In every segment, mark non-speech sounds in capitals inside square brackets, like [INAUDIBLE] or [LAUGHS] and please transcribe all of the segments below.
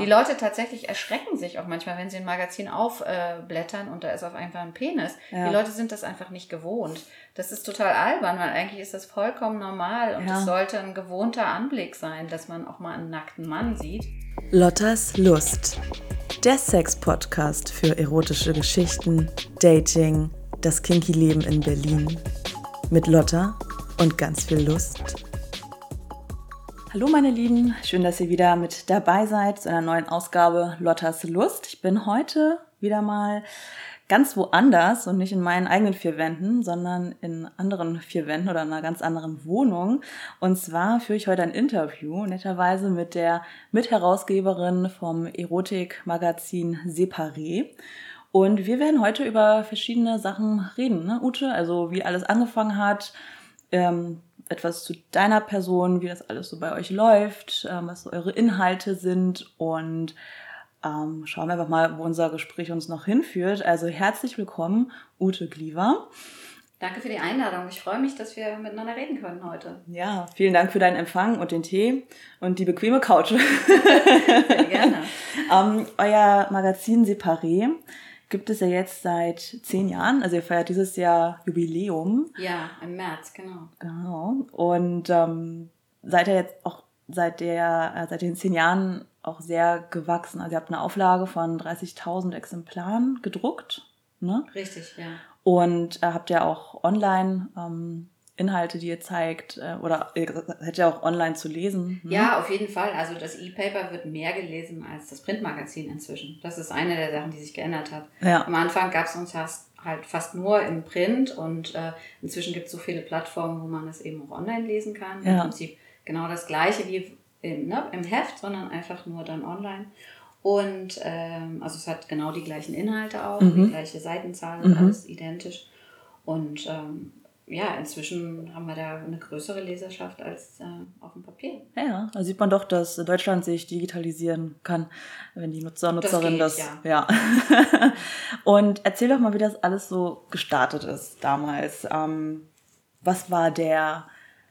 Die Leute tatsächlich erschrecken sich auch manchmal, wenn sie ein Magazin aufblättern und da ist auf einmal ein Penis. Ja. Die Leute sind das einfach nicht gewohnt. Das ist total albern, weil eigentlich ist das vollkommen normal und es ja. sollte ein gewohnter Anblick sein, dass man auch mal einen nackten Mann sieht. Lottas Lust. Der Sex-Podcast für erotische Geschichten, Dating, das kinky Leben in Berlin. Mit Lotta und ganz viel Lust. Hallo meine Lieben, schön, dass ihr wieder mit dabei seid zu einer neuen Ausgabe Lottas Lust. Ich bin heute wieder mal ganz woanders und nicht in meinen eigenen vier Wänden, sondern in anderen vier Wänden oder in einer ganz anderen Wohnung. Und zwar führe ich heute ein Interview, netterweise mit der Mitherausgeberin vom Erotikmagazin Separé. Und wir werden heute über verschiedene Sachen reden, ne, Ute? Also wie alles angefangen hat, ähm, etwas zu deiner Person, wie das alles so bei euch läuft, ähm, was so eure Inhalte sind und ähm, schauen wir einfach mal, wo unser Gespräch uns noch hinführt. Also herzlich willkommen, Ute Gliever. Danke für die Einladung. Ich freue mich, dass wir miteinander reden können heute. Ja, vielen Dank für deinen Empfang und den Tee und die bequeme Couch. [LAUGHS] Sehr gerne. [LAUGHS] ähm, euer Magazin Separé gibt es ja jetzt seit zehn Jahren. Also ihr feiert dieses Jahr Jubiläum. Ja, im März, genau. Genau. Und ähm, seid ihr jetzt auch seit der, äh, seit den zehn Jahren auch sehr gewachsen. Also ihr habt eine Auflage von 30.000 Exemplaren gedruckt. Ne? Richtig, ja. Und äh, habt ja auch online ähm, Inhalte, die ihr zeigt, äh, oder ihr hättet ja auch online zu lesen. Ne? Ja, auf jeden Fall. Also das E-Paper wird mehr gelesen als das Printmagazin inzwischen. Das ist eine der Sachen, die sich geändert hat. Ja. Am Anfang gab es uns halt fast nur im Print und äh, inzwischen gibt es so viele Plattformen, wo man es eben auch online lesen kann. Ja. Im Prinzip genau das gleiche wie im, ne, im Heft, sondern einfach nur dann online. Und ähm, also es hat genau die gleichen Inhalte auch, mhm. die gleiche Seitenzahl, mhm. alles identisch. Und ähm, ja, inzwischen haben wir da eine größere Leserschaft als äh, auf dem Papier. Ja, da sieht man doch, dass Deutschland sich digitalisieren kann, wenn die Nutzer, Nutzerinnen das, geht, das ja. ja. [LAUGHS] Und erzähl doch mal, wie das alles so gestartet ist damals. Ähm, was war der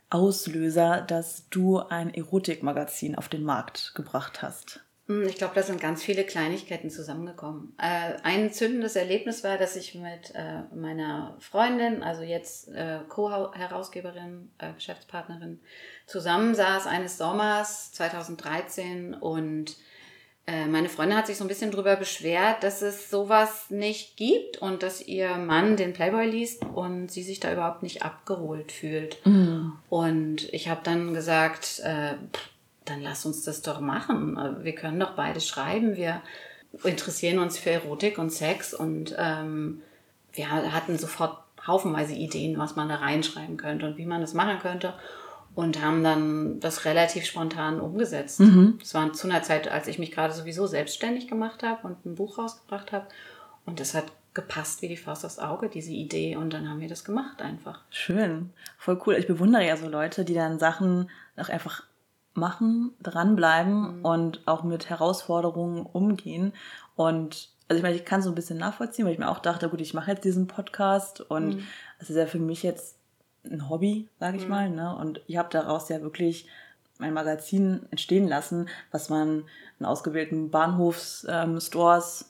Auslöser, dass du ein Erotikmagazin auf den Markt gebracht hast? Hm, ich glaube, da sind ganz viele Kleinigkeiten zusammengekommen. Äh, ein zündendes Erlebnis war, dass ich mit äh, meiner Freundin, also jetzt äh, Co-Herausgeberin, Geschäftspartnerin, zusammensaß eines Sommers 2013 und meine Freundin hat sich so ein bisschen darüber beschwert, dass es sowas nicht gibt und dass ihr Mann den Playboy liest und sie sich da überhaupt nicht abgeholt fühlt. Mhm. Und ich habe dann gesagt, äh, dann lass uns das doch machen. Wir können doch beide schreiben. Wir interessieren uns für Erotik und Sex und ähm, wir hatten sofort haufenweise Ideen, was man da reinschreiben könnte und wie man das machen könnte und haben dann das relativ spontan umgesetzt. Mhm. Das war zu einer Zeit, als ich mich gerade sowieso selbstständig gemacht habe und ein Buch rausgebracht habe und das hat gepasst wie die Faust aufs Auge, diese Idee. Und dann haben wir das gemacht einfach. Schön. Voll cool. Ich bewundere ja so Leute, die dann Sachen auch einfach machen, dranbleiben mhm. und auch mit Herausforderungen umgehen. Und also ich meine, ich kann so ein bisschen nachvollziehen, weil ich mir auch dachte, gut, ich mache jetzt diesen Podcast und mhm. das ist ja für mich jetzt ein Hobby, sage ich mhm. mal. Ne? Und ich habe daraus ja wirklich mein Magazin entstehen lassen, was man in ausgewählten Bahnhofsstores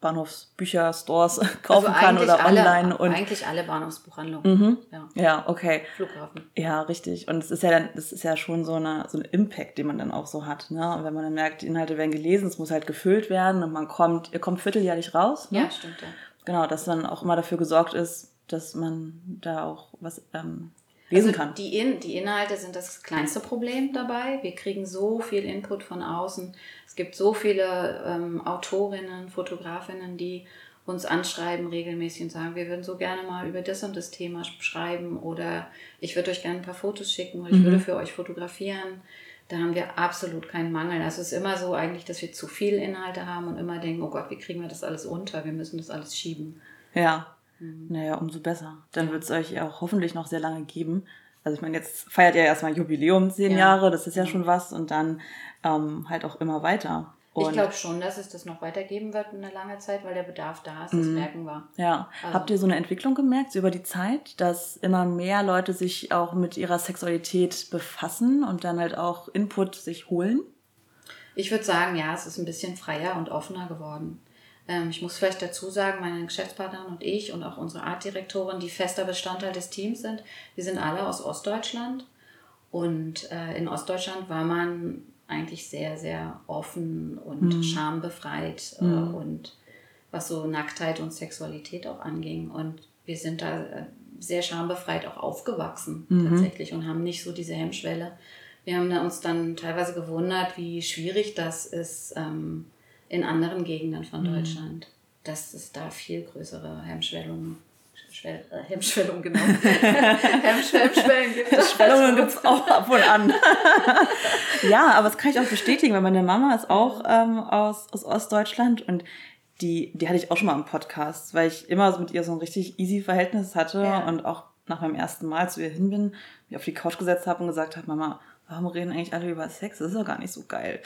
ähm, Bahnhofsbücher, Stores [LAUGHS] kaufen also kann oder alle, online. Und eigentlich alle Bahnhofsbuchhandlungen. Mhm. Ja. ja, okay. Flughafen. Ja, richtig. Und es ist ja dann, das ist ja schon so, eine, so ein Impact, den man dann auch so hat. Ne? Und wenn man dann merkt, die Inhalte werden gelesen, es muss halt gefüllt werden und man kommt, ihr kommt vierteljährlich raus. Ne? Ja, stimmt, ja. Genau, dass dann auch immer dafür gesorgt ist, dass man da auch was ähm, lesen also kann. Die, In die Inhalte sind das kleinste Problem dabei. Wir kriegen so viel Input von außen. Es gibt so viele ähm, Autorinnen, Fotografinnen, die uns anschreiben regelmäßig und sagen, wir würden so gerne mal über das und das Thema schreiben oder ich würde euch gerne ein paar Fotos schicken oder ich mhm. würde für euch fotografieren. Da haben wir absolut keinen Mangel. Also es ist immer so eigentlich, dass wir zu viele Inhalte haben und immer denken, oh Gott, wie kriegen wir das alles unter? Wir müssen das alles schieben. Ja, mhm. naja, umso besser. Dann wird es euch auch hoffentlich noch sehr lange geben. Also ich meine, jetzt feiert ihr erstmal Jubiläum, zehn ja. Jahre, das ist ja schon was und dann ähm, halt auch immer weiter. Und ich glaube schon, dass es das noch weitergeben wird in einer langen Zeit, weil der Bedarf da ist, das mm, merken wir. Ja. Also. Habt ihr so eine Entwicklung gemerkt über die Zeit, dass immer mehr Leute sich auch mit ihrer Sexualität befassen und dann halt auch Input sich holen? Ich würde sagen, ja, es ist ein bisschen freier und offener geworden. Ähm, ich muss vielleicht dazu sagen, meine Geschäftspartnerin und ich und auch unsere Artdirektorin, die fester Bestandteil des Teams sind, wir sind alle aus Ostdeutschland. Und äh, in Ostdeutschland war man eigentlich sehr, sehr offen und mhm. schambefreit äh, mhm. und was so Nacktheit und Sexualität auch anging. Und wir sind da äh, sehr schambefreit auch aufgewachsen mhm. tatsächlich und haben nicht so diese Hemmschwelle. Wir haben uns dann teilweise gewundert, wie schwierig das ist ähm, in anderen Gegenden von mhm. Deutschland, dass es da viel größere Hemmschwellungen Schwell, äh, Hemmschwellung, genau. [LAUGHS] Gibt es. Schwellungen gibt es auch ab und an. [LAUGHS] ja, aber das kann ich auch bestätigen, weil meine Mama ist auch ähm, aus, aus Ostdeutschland und die, die hatte ich auch schon mal im Podcast, weil ich immer so mit ihr so ein richtig easy Verhältnis hatte ja. und auch nach meinem ersten Mal zu ihr hin bin, mich auf die Couch gesetzt habe und gesagt habe, Mama, warum reden eigentlich alle über Sex? Das ist doch gar nicht so geil.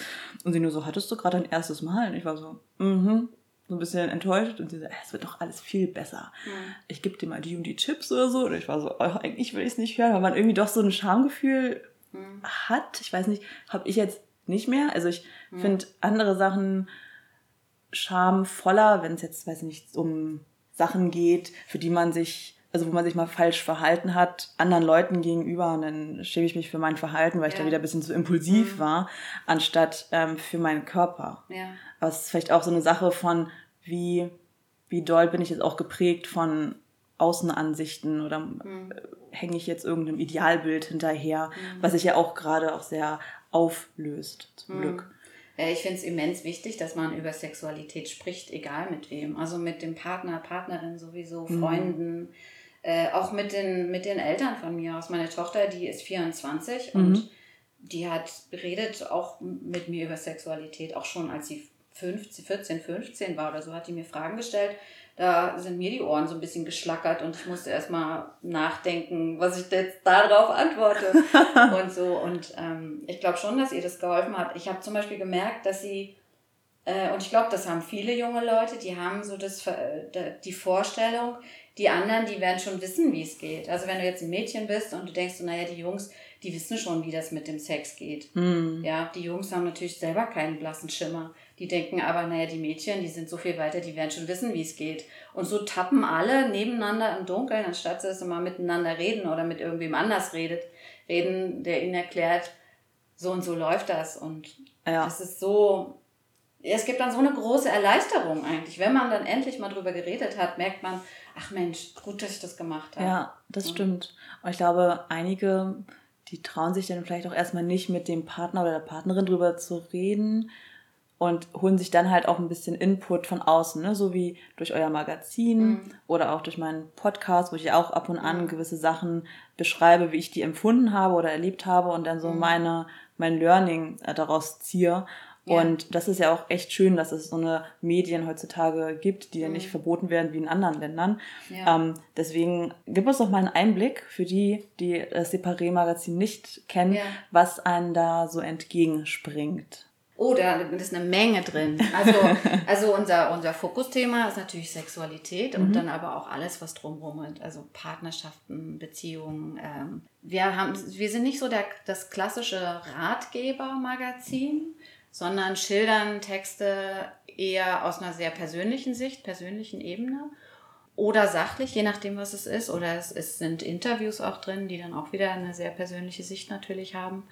Und sie nur so, hattest du gerade dein erstes Mal? Und ich war so, mhm. So ein bisschen enttäuscht und sie so, es wird doch alles viel besser. Mhm. Ich gebe dir mal die und die Tipps oder so. Und ich war so, oh, eigentlich will ich es nicht hören, weil man irgendwie doch so ein Schamgefühl mhm. hat. Ich weiß nicht, habe ich jetzt nicht mehr. Also ich mhm. finde andere Sachen schamvoller, wenn es jetzt, weiß nicht, um Sachen geht, für die man sich, also wo man sich mal falsch verhalten hat, anderen Leuten gegenüber und dann schäme ich mich für mein Verhalten, weil ich ja. da wieder ein bisschen zu impulsiv mhm. war, anstatt ähm, für meinen Körper. Ja. Aber es ist vielleicht auch so eine Sache von, wie, wie doll bin ich jetzt auch geprägt von Außenansichten oder mhm. hänge ich jetzt irgendeinem Idealbild hinterher, mhm. was sich ja auch gerade auch sehr auflöst, zum mhm. Glück. Äh, ich finde es immens wichtig, dass man über Sexualität spricht, egal mit wem. Also mit dem Partner, Partnerin sowieso, mhm. Freunden. Äh, auch mit den, mit den Eltern von mir aus. Meine Tochter, die ist 24 mhm. und die hat redet auch mit mir über Sexualität, auch schon als sie 15, 14, 15 war oder so, hat die mir Fragen gestellt da sind mir die Ohren so ein bisschen geschlackert und ich musste erstmal nachdenken, was ich jetzt darauf antworte [LAUGHS] und so. Und ähm, ich glaube schon, dass ihr das geholfen hat. Ich habe zum Beispiel gemerkt, dass sie, und ich glaube, das haben viele junge Leute, die haben so das, äh, die Vorstellung, die anderen, die werden schon wissen, wie es geht. Also wenn du jetzt ein Mädchen bist und du denkst, so, naja, die Jungs, die wissen schon, wie das mit dem Sex geht. Mm. Ja, die Jungs haben natürlich selber keinen blassen Schimmer. Die denken aber, naja, die Mädchen, die sind so viel weiter, die werden schon wissen, wie es geht. Und so tappen alle nebeneinander im Dunkeln, anstatt dass sie mal miteinander reden oder mit irgendwem anders redet, reden, der ihnen erklärt, so und so läuft das. Und ja. das ist so, es gibt dann so eine große Erleichterung eigentlich. Wenn man dann endlich mal drüber geredet hat, merkt man, ach Mensch, gut, dass ich das gemacht habe. Ja, das ja. stimmt. Und ich glaube, einige, die trauen sich dann vielleicht auch erstmal nicht mit dem Partner oder der Partnerin drüber zu reden, und holen sich dann halt auch ein bisschen Input von außen, ne? so wie durch euer Magazin mhm. oder auch durch meinen Podcast, wo ich auch ab und an mhm. gewisse Sachen beschreibe, wie ich die empfunden habe oder erlebt habe und dann so mhm. meine, mein Learning äh, daraus ziehe. Ja. Und das ist ja auch echt schön, dass es so eine Medien heutzutage gibt, die ja nicht mhm. verboten werden wie in anderen Ländern. Ja. Ähm, deswegen gib uns doch mal einen Einblick für die, die das Separé-Magazin nicht kennen, was einen da so entgegenspringt. Oh, da ist eine Menge drin. Also, [LAUGHS] also unser, unser Fokusthema ist natürlich Sexualität mhm. und dann aber auch alles, was drumherum ist. Also Partnerschaften, Beziehungen. Ähm. Wir, haben, wir sind nicht so der, das klassische Ratgeber-Magazin, sondern schildern Texte eher aus einer sehr persönlichen Sicht, persönlichen Ebene oder sachlich, je nachdem, was es ist. Oder es, es sind Interviews auch drin, die dann auch wieder eine sehr persönliche Sicht natürlich haben.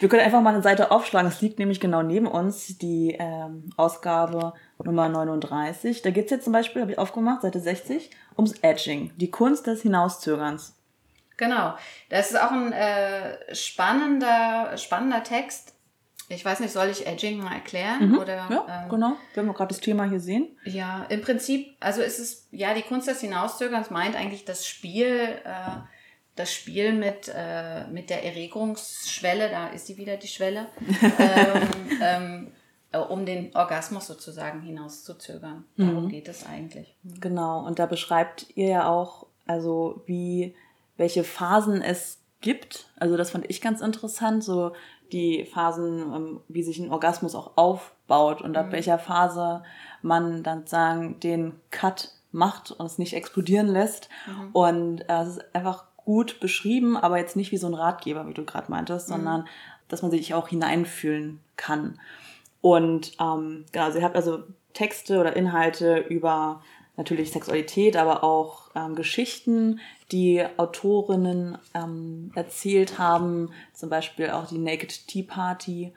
Wir können einfach mal eine Seite aufschlagen. Es liegt nämlich genau neben uns, die ähm, Ausgabe Nummer 39. Da geht es jetzt zum Beispiel, habe ich aufgemacht, Seite 60, ums Edging, die Kunst des Hinauszögerns. Genau, das ist auch ein äh, spannender, spannender Text. Ich weiß nicht, soll ich Edging mal erklären? Mhm, oder, ja, ähm, genau. Wir haben gerade das Thema hier sehen. Ja, im Prinzip, also ist es, ja, die Kunst des Hinauszögerns meint eigentlich das Spiel, äh, das Spiel mit, äh, mit der Erregungsschwelle, da ist sie wieder die Schwelle, [LAUGHS] ähm, ähm, äh, um den Orgasmus sozusagen hinauszuzögern. Darum mhm. geht es eigentlich. Mhm. Genau, und da beschreibt ihr ja auch, also wie, welche Phasen es gibt. Also das fand ich ganz interessant, so die Phasen, ähm, wie sich ein Orgasmus auch aufbaut und ab mhm. welcher Phase man dann sagen, den Cut macht und es nicht explodieren lässt. Mhm. Und äh, es ist einfach gut beschrieben, aber jetzt nicht wie so ein Ratgeber, wie du gerade meintest, mhm. sondern dass man sich auch hineinfühlen kann. Und ähm, genau, sie hat also Texte oder Inhalte über natürlich Sexualität, aber auch ähm, Geschichten, die Autorinnen ähm, erzählt haben, zum Beispiel auch die Naked Tea Party.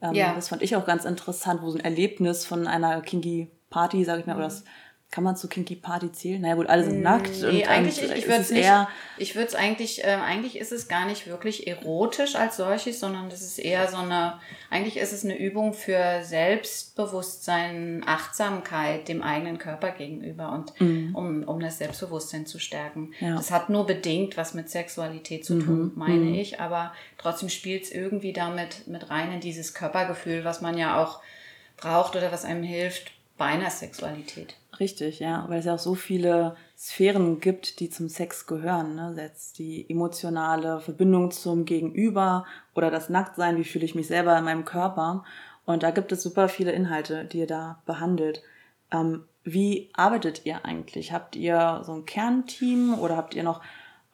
Ähm, ja. Das fand ich auch ganz interessant, wo so ein Erlebnis von einer Kinky Party, sage ich mal, mhm. oder das kann man zu Kinky Party zählen? Naja gut, alle sind nackt. Nee, und, eigentlich, und ich würde es eher. Ich würde es eigentlich, äh, eigentlich ist es gar nicht wirklich erotisch als solches, sondern das ist eher so eine, eigentlich ist es eine Übung für Selbstbewusstsein, Achtsamkeit dem eigenen Körper gegenüber und mhm. um, um das Selbstbewusstsein zu stärken. Ja. Das hat nur bedingt was mit Sexualität zu tun, mhm. meine mhm. ich, aber trotzdem spielt es irgendwie damit mit rein in dieses Körpergefühl, was man ja auch braucht oder was einem hilft bei einer Sexualität. Richtig, ja, weil es ja auch so viele Sphären gibt, die zum Sex gehören. Ne? Jetzt die emotionale Verbindung zum Gegenüber oder das Nacktsein, wie fühle ich mich selber in meinem Körper. Und da gibt es super viele Inhalte, die ihr da behandelt. Ähm, wie arbeitet ihr eigentlich? Habt ihr so ein Kernteam oder habt ihr noch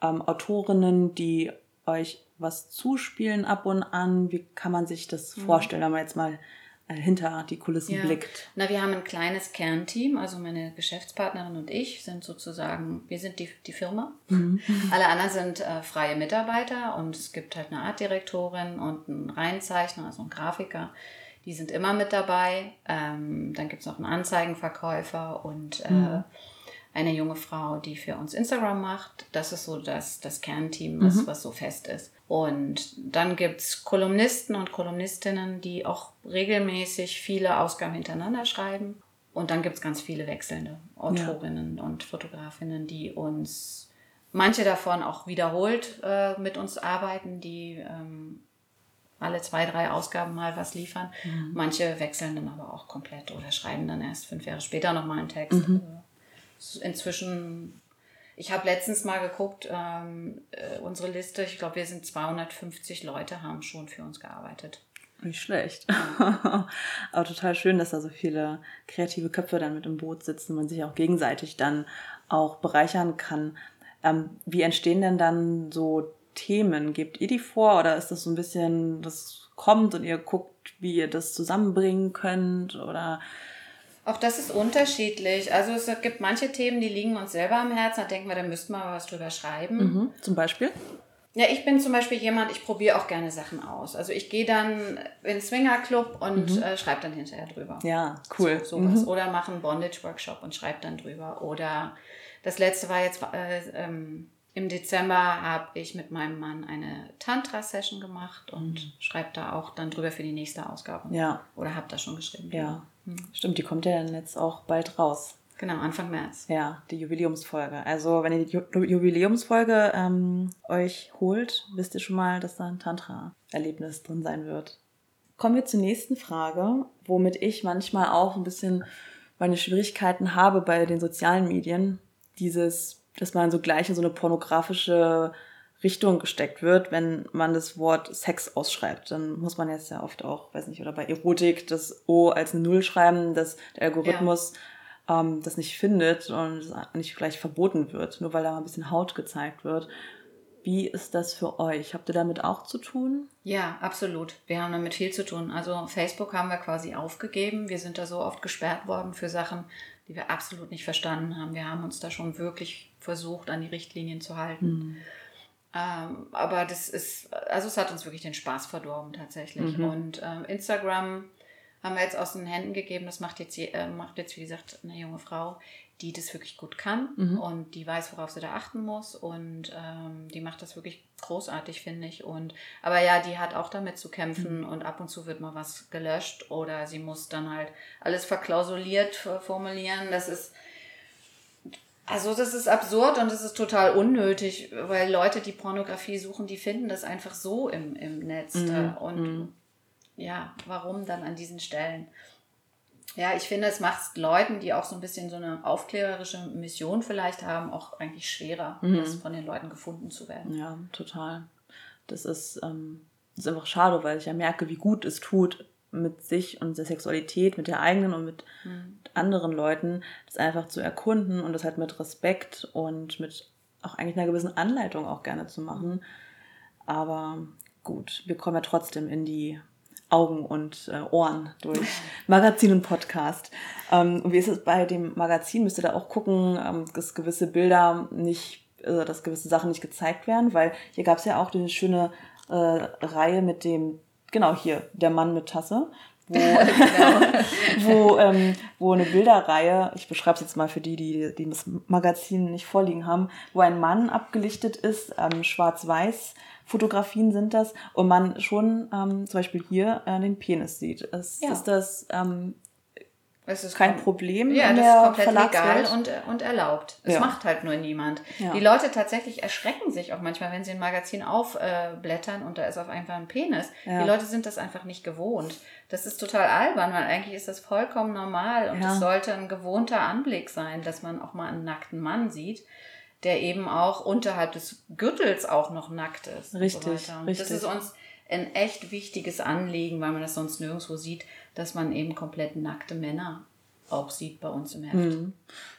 ähm, Autorinnen, die euch was zuspielen ab und an? Wie kann man sich das mhm. vorstellen, wenn man jetzt mal hinter die Kulissen ja. blickt. Na, wir haben ein kleines Kernteam, also meine Geschäftspartnerin und ich sind sozusagen, wir sind die, die Firma. Mhm. Alle anderen sind äh, freie Mitarbeiter und es gibt halt eine Artdirektorin und einen Reinzeichner, also einen Grafiker. Die sind immer mit dabei. Ähm, dann gibt es noch einen Anzeigenverkäufer und äh, mhm. Eine junge Frau, die für uns Instagram macht. Das ist so das, das Kernteam, was, mhm. was so fest ist. Und dann gibt es Kolumnisten und Kolumnistinnen, die auch regelmäßig viele Ausgaben hintereinander schreiben. Und dann gibt es ganz viele wechselnde Autorinnen ja. und Fotografinnen, die uns, manche davon auch wiederholt äh, mit uns arbeiten, die ähm, alle zwei, drei Ausgaben mal was liefern. Mhm. Manche wechseln dann aber auch komplett oder schreiben dann erst fünf Jahre später nochmal einen Text. Mhm. Inzwischen ich habe letztens mal geguckt, ähm, äh, unsere Liste, ich glaube, wir sind 250 Leute, haben schon für uns gearbeitet. Nicht schlecht. [LAUGHS] Aber total schön, dass da so viele kreative Köpfe dann mit im Boot sitzen und man sich auch gegenseitig dann auch bereichern kann. Ähm, wie entstehen denn dann so Themen? Gebt ihr die vor oder ist das so ein bisschen, das kommt und ihr guckt, wie ihr das zusammenbringen könnt? Oder auch das ist unterschiedlich. Also es gibt manche Themen, die liegen uns selber am Herzen. Da denken wir, da müssten wir mal was drüber schreiben. Mhm. Zum Beispiel? Ja, ich bin zum Beispiel jemand, ich probiere auch gerne Sachen aus. Also ich gehe dann in den Swingerclub und mhm. äh, schreibe dann hinterher drüber. Ja, cool. So, sowas. Mhm. Oder mache einen Bondage-Workshop und schreibe dann drüber. Oder das letzte war jetzt äh, ähm, im Dezember habe ich mit meinem Mann eine Tantra-Session gemacht und mhm. schreibe da auch dann drüber für die nächste Ausgabe. Ja. Oder habe da schon geschrieben. Ja. Mhm. Stimmt, die kommt ja dann jetzt auch bald raus. Genau, Anfang März. Ja, die Jubiläumsfolge. Also, wenn ihr die Ju Jubiläumsfolge ähm, euch holt, wisst ihr schon mal, dass da ein Tantra-Erlebnis drin sein wird. Kommen wir zur nächsten Frage, womit ich manchmal auch ein bisschen meine Schwierigkeiten habe bei den sozialen Medien. Dieses dass man so gleich in so eine pornografische Richtung gesteckt wird, wenn man das Wort Sex ausschreibt. Dann muss man jetzt ja oft auch, weiß nicht, oder bei Erotik das O als eine Null schreiben, dass der Algorithmus ja. ähm, das nicht findet und nicht gleich verboten wird, nur weil da mal ein bisschen Haut gezeigt wird. Wie ist das für euch? Habt ihr damit auch zu tun? Ja, absolut. Wir haben damit viel zu tun. Also Facebook haben wir quasi aufgegeben. Wir sind da so oft gesperrt worden für Sachen, die wir absolut nicht verstanden haben. Wir haben uns da schon wirklich versucht, an die Richtlinien zu halten. Mhm. Ähm, aber das ist, also es hat uns wirklich den Spaß verdorben tatsächlich. Mhm. Und ähm, Instagram haben wir jetzt aus den Händen gegeben. Das macht jetzt, äh, macht jetzt, wie gesagt, eine junge Frau, die das wirklich gut kann mhm. und die weiß, worauf sie da achten muss. Und ähm, die macht das wirklich großartig, finde ich. Und aber ja, die hat auch damit zu kämpfen mhm. und ab und zu wird mal was gelöscht oder sie muss dann halt alles verklausuliert formulieren. Das ist also das ist absurd und das ist total unnötig, weil Leute, die Pornografie suchen, die finden das einfach so im, im Netz. Mhm. Und mhm. ja, warum dann an diesen Stellen? Ja, ich finde, es macht es Leuten, die auch so ein bisschen so eine aufklärerische Mission vielleicht haben, auch eigentlich schwerer, mhm. das von den Leuten gefunden zu werden. Ja, total. Das ist, ähm, das ist einfach schade, weil ich ja merke, wie gut es tut, mit sich und der Sexualität, mit der eigenen und mit mhm. anderen Leuten, das einfach zu erkunden und das halt mit Respekt und mit auch eigentlich einer gewissen Anleitung auch gerne zu machen. Aber gut, wir kommen ja trotzdem in die Augen und äh, Ohren durch [LAUGHS] Magazin und Podcast. Ähm, und wie ist es bei dem Magazin? Müsst ihr da auch gucken, ähm, dass gewisse Bilder nicht, also dass gewisse Sachen nicht gezeigt werden, weil hier gab es ja auch diese schöne äh, Reihe mit dem, genau hier, der Mann mit Tasse, wo, [LAUGHS] genau. [LAUGHS] wo, ähm, wo eine Bilderreihe, ich beschreibe es jetzt mal für die, die, die das Magazin nicht vorliegen haben, wo ein Mann abgelichtet ist, ähm, schwarz-weiß, Fotografien sind das, und man schon ähm, zum Beispiel hier äh, den Penis sieht. Ist, ja. ist das ähm, es ist kein Problem. Ja, das ist komplett legal und, und erlaubt. Es ja. macht halt nur niemand. Ja. Die Leute tatsächlich erschrecken sich auch manchmal, wenn sie ein Magazin aufblättern und da ist auf einmal ein Penis. Ja. Die Leute sind das einfach nicht gewohnt. Das ist total albern, weil eigentlich ist das vollkommen normal und es sollte ein gewohnter Anblick sein, dass man auch mal einen nackten Mann sieht der eben auch unterhalb des Gürtels auch noch nackt ist. Richtig, so richtig. Das ist uns ein echt wichtiges Anliegen, weil man das sonst nirgendwo sieht, dass man eben komplett nackte Männer auch sieht bei uns im Heft. Mhm.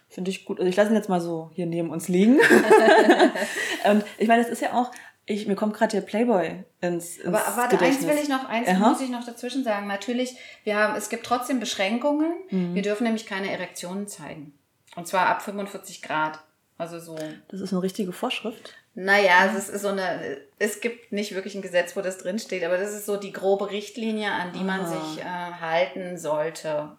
Finde ich gut. Also ich lasse ihn jetzt mal so hier neben uns liegen. [LAUGHS] und ich meine, es ist ja auch, ich, mir kommt gerade der Playboy ins, ins Aber warte, Gedächtnis. eins will ich noch, eins Aha. muss ich noch dazwischen sagen. Natürlich, wir haben, es gibt trotzdem Beschränkungen. Mhm. Wir dürfen nämlich keine Erektionen zeigen. Und zwar ab 45 Grad. Also so. Das ist eine richtige Vorschrift. Naja, es ist so eine, es gibt nicht wirklich ein Gesetz, wo das drinsteht, aber das ist so die grobe Richtlinie, an die man ah. sich äh, halten sollte,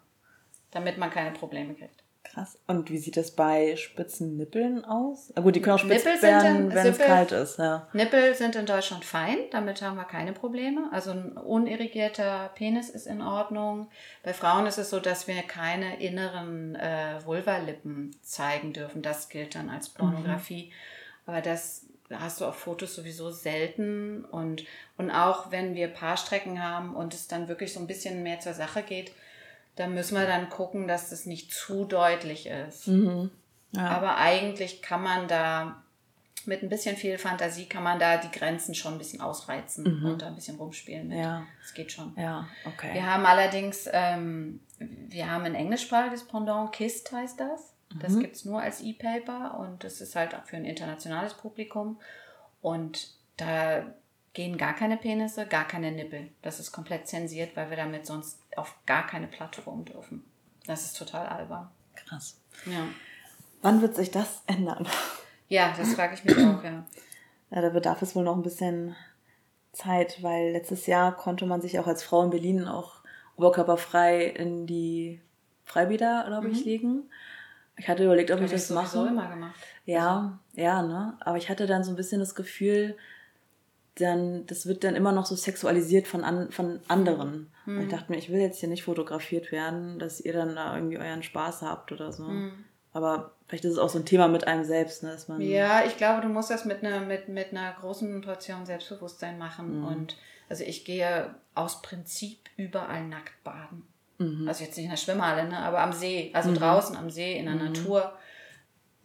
damit man keine Probleme kriegt. Krass. Und wie sieht das bei spitzen Nippeln aus? Ah, gut, die können auch spitz werden, wenn es kalt ist. Ja. Nippel sind in Deutschland fein, damit haben wir keine Probleme. Also ein unirrigierter Penis ist in Ordnung. Bei Frauen ist es so, dass wir keine inneren äh, Vulvalippen zeigen dürfen. Das gilt dann als Pornografie. Mhm. Aber das hast du auf Fotos sowieso selten. Und, und auch wenn wir Paarstrecken haben und es dann wirklich so ein bisschen mehr zur Sache geht, da müssen wir dann gucken, dass das nicht zu deutlich ist. Mhm. Ja. Aber eigentlich kann man da mit ein bisschen viel Fantasie kann man da die Grenzen schon ein bisschen ausreizen mhm. und da ein bisschen rumspielen mit. Ja. Das geht schon. Ja, okay. Wir haben allerdings, ähm, wir haben ein englischsprachiges Pendant, KIST heißt das. Das mhm. gibt es nur als E-Paper und das ist halt auch für ein internationales Publikum. Und da gehen gar keine Penisse, gar keine Nippel. Das ist komplett zensiert, weil wir damit sonst auf gar keine Plattform dürfen. Das ist total albern. Krass. Ja. Wann wird sich das ändern? Ja, das frage ich mich auch, ja. Ja, da bedarf es wohl noch ein bisschen Zeit, weil letztes Jahr konnte man sich auch als Frau in Berlin auch oberkörperfrei in die Freibäder, glaube ich, mhm. legen. Ich hatte überlegt, ob ich das mache. immer gemacht. Ja, also. ja, ne? Aber ich hatte dann so ein bisschen das Gefühl, dann, das wird dann immer noch so sexualisiert von, an, von anderen. Mhm. Und ich dachte mir, ich will jetzt hier nicht fotografiert werden, dass ihr dann da irgendwie euren Spaß habt oder so. Mhm. Aber vielleicht ist es auch so ein Thema mit einem selbst, ne, dass man. Ja, ich glaube, du musst das mit einer, mit, mit einer großen Portion Selbstbewusstsein machen. Mhm. Und also ich gehe aus Prinzip überall nackt baden. Mhm. Also jetzt nicht in der Schwimmhalle, ne? aber am See, also mhm. draußen am See, in der mhm. Natur.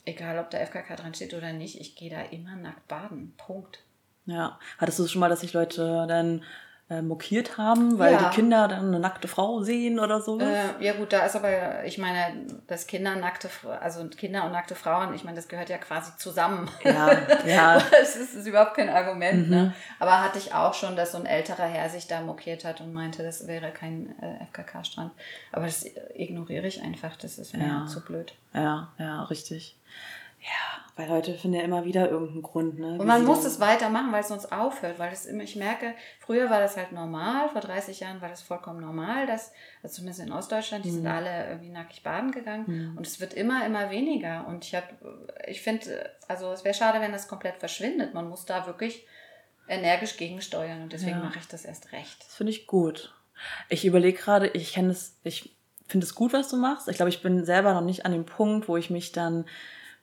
Egal, ob da FKK dran steht oder nicht, ich gehe da immer nackt baden. Punkt. Ja. Hattest du schon mal, dass sich Leute dann äh, mokiert haben, weil ja. die Kinder dann eine nackte Frau sehen oder so? Äh, ja gut, da ist aber, ich meine, dass Kinder nackte, also Kinder und nackte Frauen, ich meine, das gehört ja quasi zusammen. Ja, [LAUGHS] ja. [LAUGHS] das, ist, ist, überhaupt kein Argument. Ne? Mhm. Ne? Aber hatte ich auch schon, dass so ein älterer Herr sich da mokiert hat und meinte, das wäre kein äh, FKK-Strand. Aber das ignoriere ich einfach, das ist mir ja. zu blöd. Ja, ja, richtig. Ja, weil Leute finden ja immer wieder irgendeinen Grund. Ne? Und man muss es weitermachen, weil es sonst aufhört. Weil es immer, ich merke, früher war das halt normal, vor 30 Jahren war das vollkommen normal, dass, also zumindest in Ostdeutschland, die mhm. sind alle irgendwie nackig baden gegangen. Mhm. Und es wird immer, immer weniger. Und ich habe, ich finde, also es wäre schade, wenn das komplett verschwindet. Man muss da wirklich energisch gegensteuern. Und deswegen ja. mache ich das erst recht. Das finde ich gut. Ich überlege gerade, ich kenne es, ich finde es gut, was du machst. Ich glaube, ich bin selber noch nicht an dem Punkt, wo ich mich dann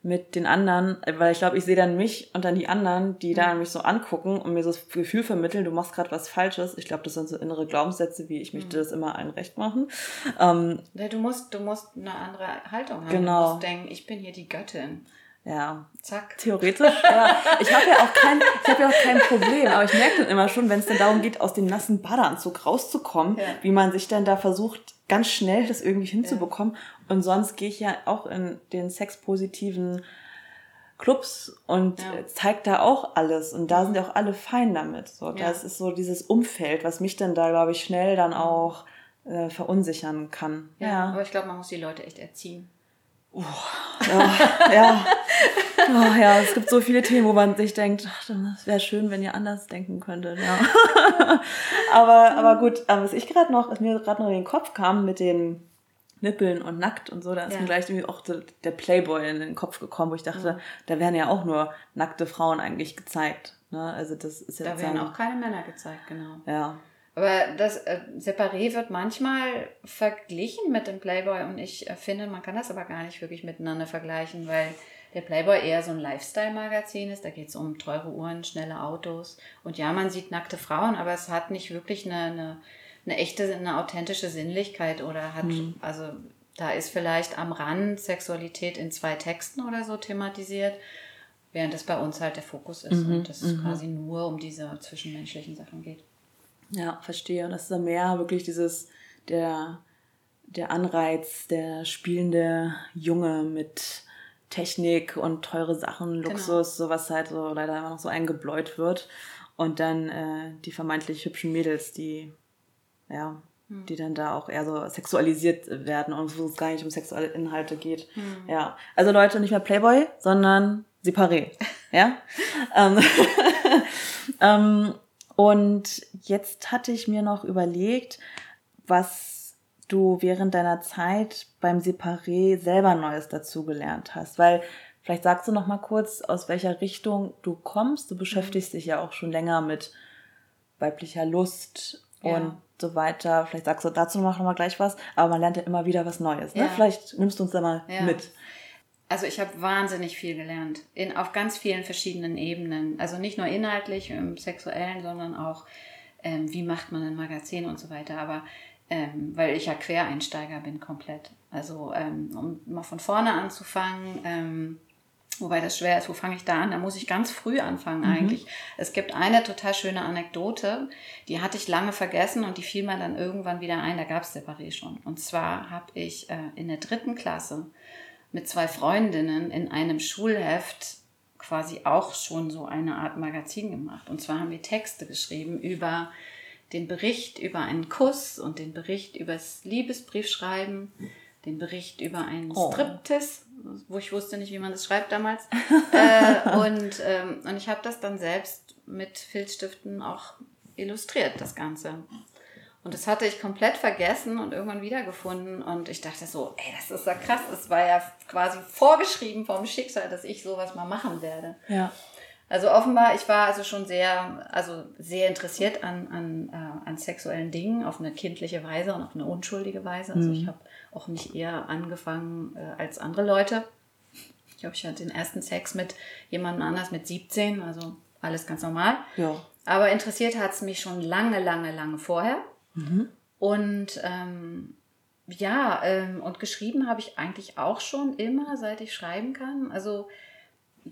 mit den anderen, weil ich glaube, ich sehe dann mich und dann die anderen, die da mhm. mich so angucken und mir so das Gefühl vermitteln, du machst gerade was Falsches. Ich glaube, das sind so innere Glaubenssätze, wie ich möchte mhm. das immer allen recht machen. Ähm, ja, du musst, du musst eine andere Haltung haben. Genau. Du musst denken, ich bin hier die Göttin. Ja. Zack. Theoretisch, ja. Ich habe ja auch kein, ich habe ja auch kein Problem, aber ich merke dann immer schon, wenn es dann darum geht, aus dem nassen Badeanzug rauszukommen, ja. wie man sich dann da versucht, ganz schnell das irgendwie hinzubekommen. Ja. Und sonst gehe ich ja auch in den sexpositiven Clubs und ja. zeigt da auch alles und da sind ja auch alle fein damit. So, ja. das ist so dieses Umfeld, was mich dann da, glaube ich, schnell dann auch äh, verunsichern kann. Ja, ja. aber ich glaube, man muss die Leute echt erziehen. Oh, ja, ja. Oh, ja, es gibt so viele Themen, wo man sich denkt, es wäre schön, wenn ihr anders denken könntet. Ja. [LAUGHS] aber, aber gut, was ich gerade noch, was mir gerade noch in den Kopf kam mit den Nippeln und nackt und so, da ist ja. mir gleich irgendwie auch der Playboy in den Kopf gekommen, wo ich dachte, mhm. da werden ja auch nur nackte Frauen eigentlich gezeigt. Ne? Also das ist ja da werden auch keine Männer gezeigt, genau. Ja. Aber das äh, Separé wird manchmal verglichen mit dem Playboy und ich äh, finde, man kann das aber gar nicht wirklich miteinander vergleichen, weil der Playboy eher so ein Lifestyle-Magazin ist. Da geht es um teure Uhren, schnelle Autos. Und ja, man sieht nackte Frauen, aber es hat nicht wirklich eine, eine eine echte, eine authentische Sinnlichkeit oder hat, mhm. also da ist vielleicht am Rand Sexualität in zwei Texten oder so thematisiert, während es bei uns halt der Fokus ist mhm. und es mhm. quasi nur um diese zwischenmenschlichen Sachen geht. Ja, verstehe. Und das ist dann mehr wirklich dieses, der, der Anreiz, der spielende Junge mit Technik und teure Sachen, genau. Luxus, genau. sowas halt so leider immer noch so eingebläut wird. Und dann äh, die vermeintlich hübschen Mädels, die ja, hm. die dann da auch eher so sexualisiert werden und wo es gar nicht um sexuelle Inhalte geht. Hm. Ja, also Leute, nicht mehr Playboy, sondern Separé. [LAUGHS] ja. ähm, [LAUGHS] ähm, und jetzt hatte ich mir noch überlegt, was du während deiner Zeit beim Separé selber Neues dazugelernt hast, weil Vielleicht sagst du noch mal kurz, aus welcher Richtung du kommst. Du beschäftigst dich ja auch schon länger mit weiblicher Lust ja. und so weiter. Vielleicht sagst du dazu noch mal gleich was, aber man lernt ja immer wieder was Neues. Ne? Ja. Vielleicht nimmst du uns da mal ja. mit. Also ich habe wahnsinnig viel gelernt, in, auf ganz vielen verschiedenen Ebenen. Also nicht nur inhaltlich im Sexuellen, sondern auch, ähm, wie macht man ein Magazin und so weiter. Aber ähm, weil ich ja Quereinsteiger bin komplett. Also ähm, um mal von vorne anzufangen, ähm, Wobei das schwer ist, wo fange ich da an? Da muss ich ganz früh anfangen mhm. eigentlich. Es gibt eine total schöne Anekdote, die hatte ich lange vergessen und die fiel mir dann irgendwann wieder ein, da gab es Separé schon. Und zwar habe ich äh, in der dritten Klasse mit zwei Freundinnen in einem Schulheft quasi auch schon so eine Art Magazin gemacht. Und zwar haben wir Texte geschrieben über den Bericht über einen Kuss und den Bericht über das Liebesbriefschreiben, den Bericht über einen oh. Striptease wo ich wusste nicht, wie man das schreibt damals. [LAUGHS] äh, und, ähm, und ich habe das dann selbst mit Filzstiften auch illustriert, das Ganze. Und das hatte ich komplett vergessen und irgendwann wiedergefunden. Und ich dachte so, ey, das ist ja krass. Das war ja quasi vorgeschrieben vom Schicksal, dass ich sowas mal machen werde. Ja. Also offenbar, ich war also schon sehr, also sehr interessiert an, an, äh, an sexuellen Dingen auf eine kindliche Weise und auf eine unschuldige Weise. Also mhm. ich habe auch nicht eher angefangen äh, als andere Leute. Ich glaube, ich hatte den ersten Sex mit jemandem anders mit 17, also alles ganz normal. Ja. Aber interessiert hat es mich schon lange, lange, lange vorher. Mhm. Und ähm, ja, ähm, und geschrieben habe ich eigentlich auch schon immer, seit ich schreiben kann. Also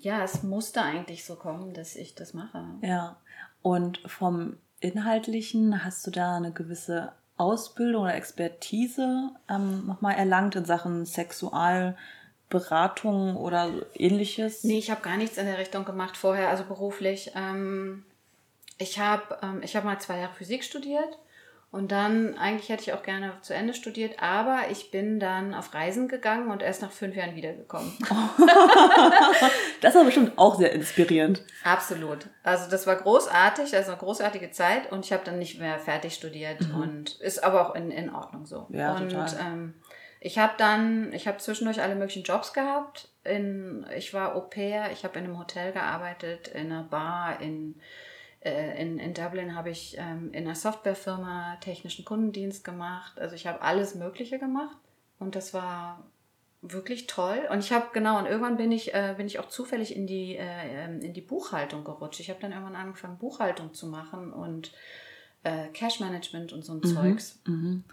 ja, es musste eigentlich so kommen, dass ich das mache. Ja, und vom Inhaltlichen hast du da eine gewisse Ausbildung oder Expertise ähm, nochmal erlangt in Sachen Sexualberatung oder ähnliches? Nee, ich habe gar nichts in der Richtung gemacht vorher, also beruflich. Ähm, ich habe ähm, hab mal zwei Jahre Physik studiert und dann, eigentlich hätte ich auch gerne zu Ende studiert, aber ich bin dann auf Reisen gegangen und erst nach fünf Jahren wiedergekommen. [LAUGHS] das war bestimmt auch sehr inspirierend. Absolut. Also das war großartig, das war eine großartige Zeit und ich habe dann nicht mehr fertig studiert mhm. und ist aber auch in, in Ordnung so. Ja, und total. Ähm, ich habe dann, ich habe zwischendurch alle möglichen Jobs gehabt. In, ich war Au pair, ich habe in einem Hotel gearbeitet, in einer Bar, in in, in Dublin habe ich ähm, in einer Softwarefirma technischen Kundendienst gemacht. Also ich habe alles Mögliche gemacht und das war wirklich toll. Und ich habe genau und irgendwann bin ich äh, bin ich auch zufällig in die äh, ähm, in die Buchhaltung gerutscht. Ich habe dann irgendwann angefangen Buchhaltung zu machen und äh, Cash Management und so ein mhm, Zeugs. Mhm.